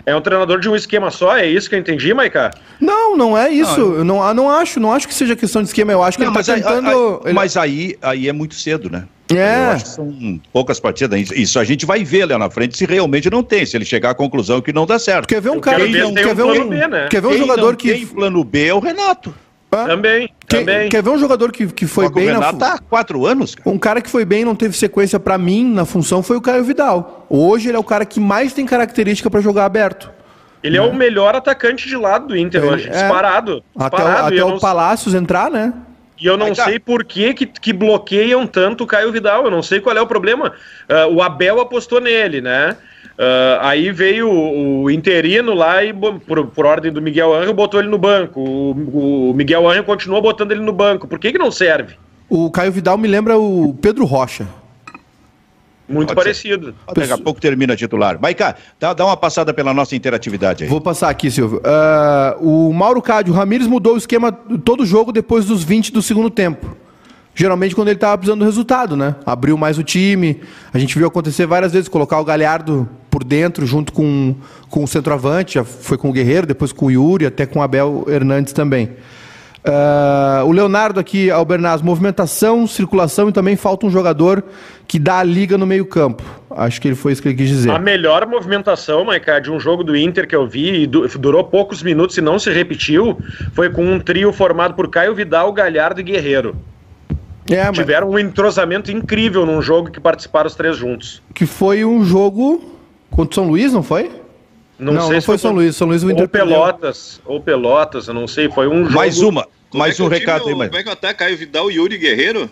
É um treinador de um esquema só? É isso que eu entendi, Maica? Não, não é isso. Não, eu não, não acho, não acho que seja questão de esquema. Eu acho que não, ele tá tentando. Aí, aí, Mas aí, aí é muito cedo, né? É. Eu acho que são poucas partidas. Isso a gente vai ver lá na frente se realmente não tem, se ele chegar à conclusão que não dá certo. Quer ver um cara que não, quer, um ver um, B, né? quer ver um quem jogador que tem plano B é o Renato. Ah, também, quer, também. Quer ver um jogador que, que foi bem na função? há quatro anos, cara. Um cara que foi bem não teve sequência para mim na função foi o Caio Vidal. Hoje ele é o cara que mais tem característica para jogar aberto. Ele é. é o melhor atacante de lado do Inter ele hoje, é. disparado. Até, o, até o Palácios entrar, né? E eu não tá. sei por que, que, que, bloqueiam tanto o Caio Vidal, eu não sei qual é o problema. Uh, o Abel apostou nele, né? Uh, aí veio o, o, interino lá e, por, por ordem do Miguel Anjo, botou ele no banco. O, o Miguel Anjo continuou botando ele no banco. Por que, que não serve? O Caio Vidal me lembra o Pedro Rocha. Muito Pode parecido. Daqui a pouco termina titular. Maiká, dá, dá uma passada pela nossa interatividade aí. Vou passar aqui, Silvio. Uh, o Mauro Cádio, o Ramires mudou o esquema todo jogo depois dos 20 do segundo tempo. Geralmente quando ele estava precisando do resultado, né? Abriu mais o time. A gente viu acontecer várias vezes, colocar o Galhardo por dentro, junto com, com o centroavante. Já foi com o Guerreiro, depois com o Yuri, até com o Abel Hernandes também. Uh, o Leonardo aqui, Albernaz, movimentação, circulação e também falta um jogador que dá a liga no meio campo. Acho que ele foi isso que ele quis dizer. A melhor movimentação, Maica, de um jogo do Inter que eu vi, e durou poucos minutos e não se repetiu, foi com um trio formado por Caio Vidal, Galhardo e Guerreiro. É, mas... Tiveram um entrosamento incrível num jogo que participaram os três juntos. Que foi um jogo contra o São Luís, não foi? Não, não, sei não se foi São Luís, São Luís o Inter Ou Pelotas, ou Pelotas, eu não sei, foi um jogo... Mais uma, mais é um recado aí, mas... Como é que até Caio Vidal e Yuri Guerreiro?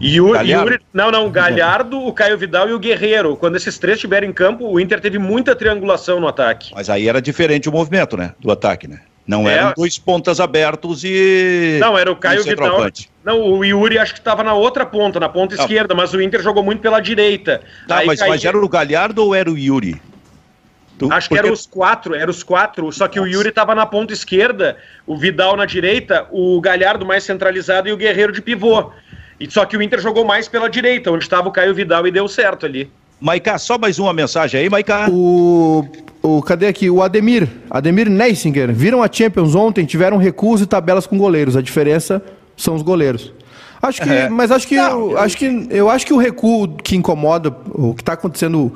Yuri, Yuri, não, não, Galhardo, o Caio Vidal e o Guerreiro. Quando esses três estiveram em campo, o Inter teve muita triangulação no ataque. Mas aí era diferente o movimento, né, do ataque, né? Não é. eram dois pontas abertos e. Não, era o Caio Vidal. Não, o Yuri acho que estava na outra ponta, na ponta não. esquerda, mas o Inter jogou muito pela direita. Tá, mas, mas era o Galhardo ou era o Yuri? Tu, Acho porque... que eram os quatro, eram os quatro, só que Nossa. o Yuri estava na ponta esquerda, o Vidal na direita, o Galhardo mais centralizado e o Guerreiro de pivô. E só que o Inter jogou mais pela direita, onde estava o Caio Vidal e deu certo ali. Maiká, só mais uma mensagem aí, Maiká. O, o cadê aqui? O Ademir, Ademir Neisinger, viram a Champions ontem, tiveram recuos e tabelas com goleiros. A diferença são os goleiros. Acho que, é. mas acho que, Não, eu, acho que eu acho que o recuo que incomoda, o que está acontecendo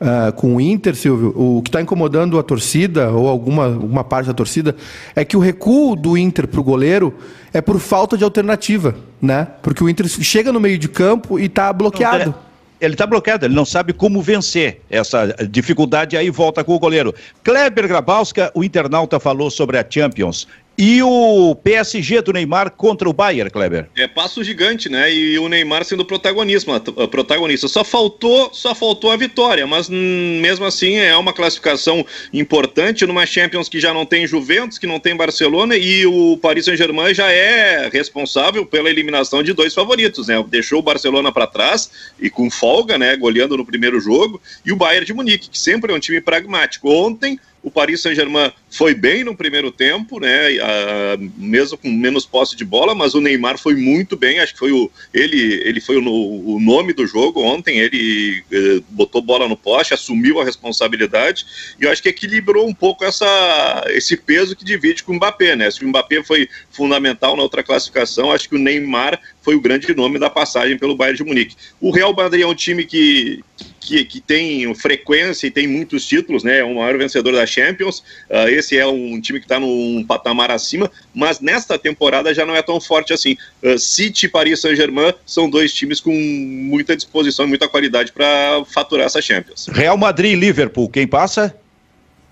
uh, com o Inter, Silvio, o que está incomodando a torcida, ou alguma, alguma parte da torcida, é que o recuo do Inter para o goleiro é por falta de alternativa, né? Porque o Inter chega no meio de campo e está bloqueado. Ele está bloqueado, ele não sabe como vencer essa dificuldade, aí volta com o goleiro. Kleber Grabowska, o internauta falou sobre a Champions. E o PSG do Neymar contra o Bayern, Kleber? É passo gigante, né? E o Neymar sendo protagonista, protagonista. Só faltou, só faltou a vitória, mas hum, mesmo assim é uma classificação importante numa Champions que já não tem Juventus, que não tem Barcelona e o Paris Saint-Germain já é responsável pela eliminação de dois favoritos, né? Deixou o Barcelona para trás e com folga, né? Goleando no primeiro jogo e o Bayern de Munique, que sempre é um time pragmático. Ontem o Paris Saint-Germain foi bem no primeiro tempo, né? Uh, mesmo com menos posse de bola, mas o Neymar foi muito bem. Acho que foi o ele ele foi o, o nome do jogo ontem. Ele uh, botou bola no poste, assumiu a responsabilidade e eu acho que equilibrou um pouco essa esse peso que divide com o Mbappé, né? Se o Mbappé foi fundamental na outra classificação, acho que o Neymar foi o grande nome da passagem pelo Bayern de Munique. O Real Madrid é um time que que, que tem frequência e tem muitos títulos, né? É o maior vencedor da Champions. Uh, esse é um time que está num patamar acima, mas nesta temporada já não é tão forte assim. Uh, City e Paris Saint-Germain são dois times com muita disposição e muita qualidade para faturar essa Champions. Real Madrid e Liverpool, quem passa?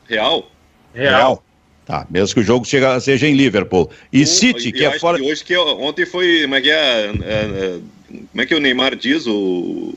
Real. Real. Real. Tá, mesmo que o jogo chega, seja em Liverpool. E o, City, que é fora. Que hoje que ontem foi. Como é que é, é, é? Como é que o Neymar diz? O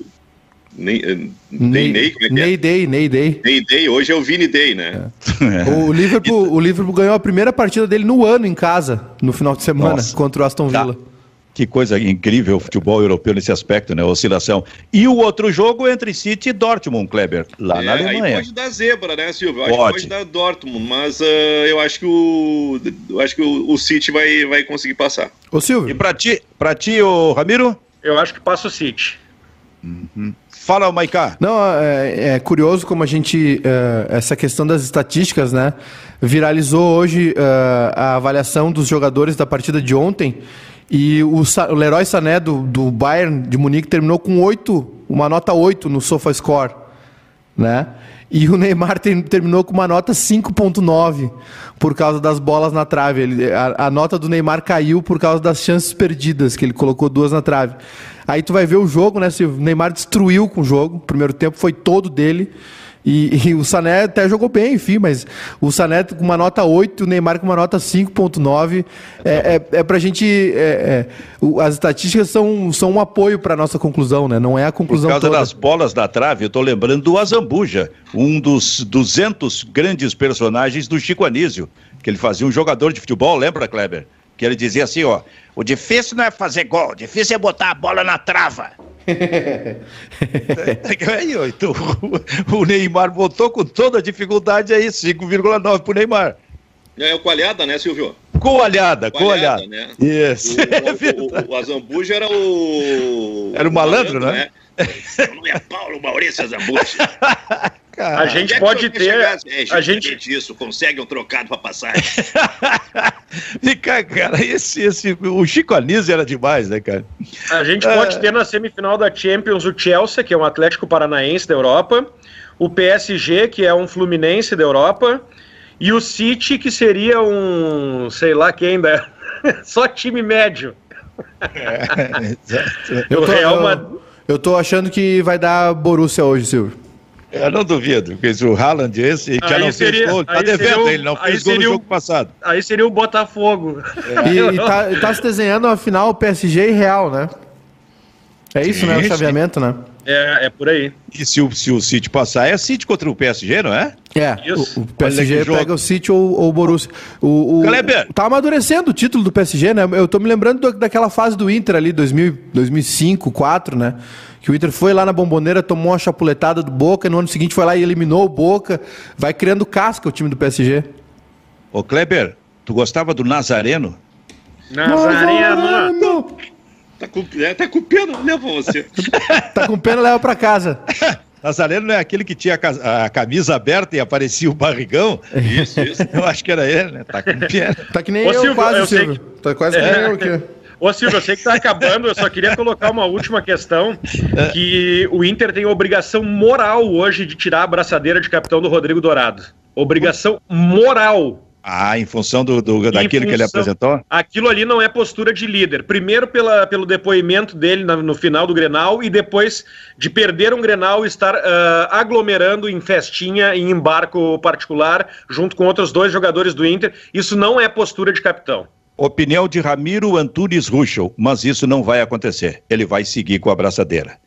Ney, Ney, Ney, como é que Ney é? Day, Ney Day. Ney Day, hoje é o Vini Day, né? É. O, Liverpool, o Liverpool ganhou a primeira partida dele no ano em casa, no final de semana, Nossa. contra o Aston Villa. Tá. Que coisa incrível o futebol europeu nesse aspecto, né? Oscilação. E o outro jogo entre City e Dortmund, Kleber, lá é, na Alemanha. Aí pode dar zebra, né, Silvio? Pode. Acho que pode dar Dortmund, mas uh, eu acho que o eu acho que o, o, City vai, vai conseguir passar. Ô, Silvio. E pra ti, pra ti, ô Ramiro? Eu acho que passa o City. Uhum. Fala, Maiká. Não, é, é, curioso como a gente. É, essa questão das estatísticas, né? Viralizou hoje é, a avaliação dos jogadores da partida de ontem. E o, o Leroy Sané do, do Bayern de Munique terminou com 8, uma nota 8 no SofaScore. Né? E o Neymar terminou com uma nota 5.9 por causa das bolas na trave. Ele, a, a, nota do Neymar caiu por causa das chances perdidas, que ele colocou duas na trave. Aí tu vai ver o jogo, né? O Neymar destruiu com o jogo. O primeiro tempo foi todo dele. E, e, o Sané até jogou bem, enfim, mas o Sané com uma nota 8, o Neymar com uma nota 5.9. É, é, é pra gente. É, é, as estatísticas são, são um apoio para nossa conclusão, né? Não é a conclusão Por causa toda. das bolas da trave, eu tô lembrando do Azambuja, um dos 200 grandes personagens do Chico Anísio, que ele fazia um jogador de futebol, lembra, Kleber? Que ele dizia assim, ó, o difícil não é fazer gol, o difícil é botar a bola na trava. Aí, então, o Neymar botou com toda a dificuldade aí, 5,9 pro Neymar. É o coalhada, né, Silvio? Coalhada, coalhada. Né? Isso. O, o, o, o, Azambuja era o. Era o malandro, malandro né? né? Não é Paulo Maurício Azambuja. Cara, a gente é pode ter. Chegar, é, a gente isso, consegue um trocado para passagem. Fica, cara, esse, esse, o Chico Anísio era demais, né, cara? A gente pode ter na semifinal da Champions o Chelsea, que é um Atlético Paranaense da Europa, o PSG, que é um Fluminense da Europa, e o City, que seria um, sei lá quem, da... só time médio. É, exato. Eu tô, eu, eu tô achando que vai dar Borussia hoje, Silvio. Eu não duvido, porque o Haaland esse já não seria, fez gol, tá devendo, o, ele não fez gol no jogo passado. Aí seria o Botafogo. É. E, e, tá, tá, se desenhando a final PSG e Real, né? É isso, né? O chaveamento, né? É, é por aí. E se o, se o City passar, é City contra o PSG, não é? É, isso. O, o PSG pega o City ou, ou o Borussia. O, o, Kleber. Tá amadurecendo o título do PSG, né? Eu tô me lembrando do, daquela fase do Inter ali, 2000, 2005, 2004, né? Que o Inter foi lá na bomboneira, tomou uma chapuletada do Boca, e no ano seguinte foi lá e eliminou o Boca. Vai criando casca o time do PSG. Ô Kleber, tu gostava do Nazareno? Nazareno! Tá com, é, tá com pena, leva você. tá com pena, leva pra casa. Nazareno não é aquele que tinha a camisa aberta e aparecia o barrigão? Isso, isso. Eu acho que era ele, né? Tá com pena. Tá que nem Ô, eu, Silvio, quase, eu Silvio. Que... Tá quase que nem é. eu aqui. Ô Silvio, eu sei que está acabando, eu só queria colocar uma última questão, que o Inter tem obrigação moral hoje de tirar a abraçadeira de capitão do Rodrigo Dourado. Obrigação moral. Ah, em função do, do daquilo função, que ele apresentou? Aquilo ali não é postura de líder. Primeiro pela, pelo depoimento dele no, no final do Grenal e depois de perder um Grenal e estar uh, aglomerando em festinha, em embarco particular, junto com outros dois jogadores do Inter. Isso não é postura de capitão. Opinião de Ramiro Antunes Ruschel, mas isso não vai acontecer. Ele vai seguir com a abraçadeira.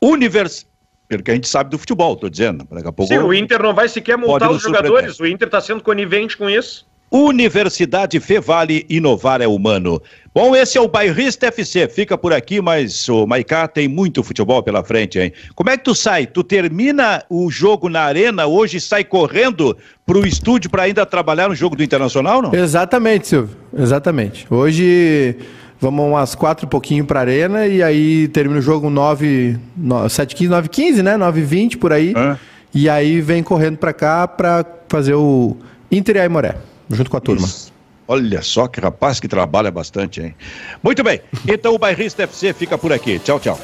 Univers... Pelo que a gente sabe do futebol, estou dizendo. Daqui a pouco Sim, o Inter não vai sequer multar os jogadores. O Inter está sendo conivente com isso. Universidade Fevale, inovar é humano. Bom, esse é o Bairrista FC, fica por aqui, mas o Maicá tem muito futebol pela frente, hein? Como é que tu sai? Tu termina o jogo na arena hoje e sai correndo pro estúdio para ainda trabalhar no jogo do Internacional, não? Exatamente, Silvio, exatamente. Hoje vamos umas quatro e pouquinho pra arena e aí termina o jogo 9, 7, 15, 9, 15, né? 9 20 por aí. Hã? E aí vem correndo pra cá pra fazer o Inter e Aimoré junto com a turma. Isso. Olha só que rapaz que trabalha bastante, hein? Muito bem, então o Bairrista FC fica por aqui. Tchau, tchau.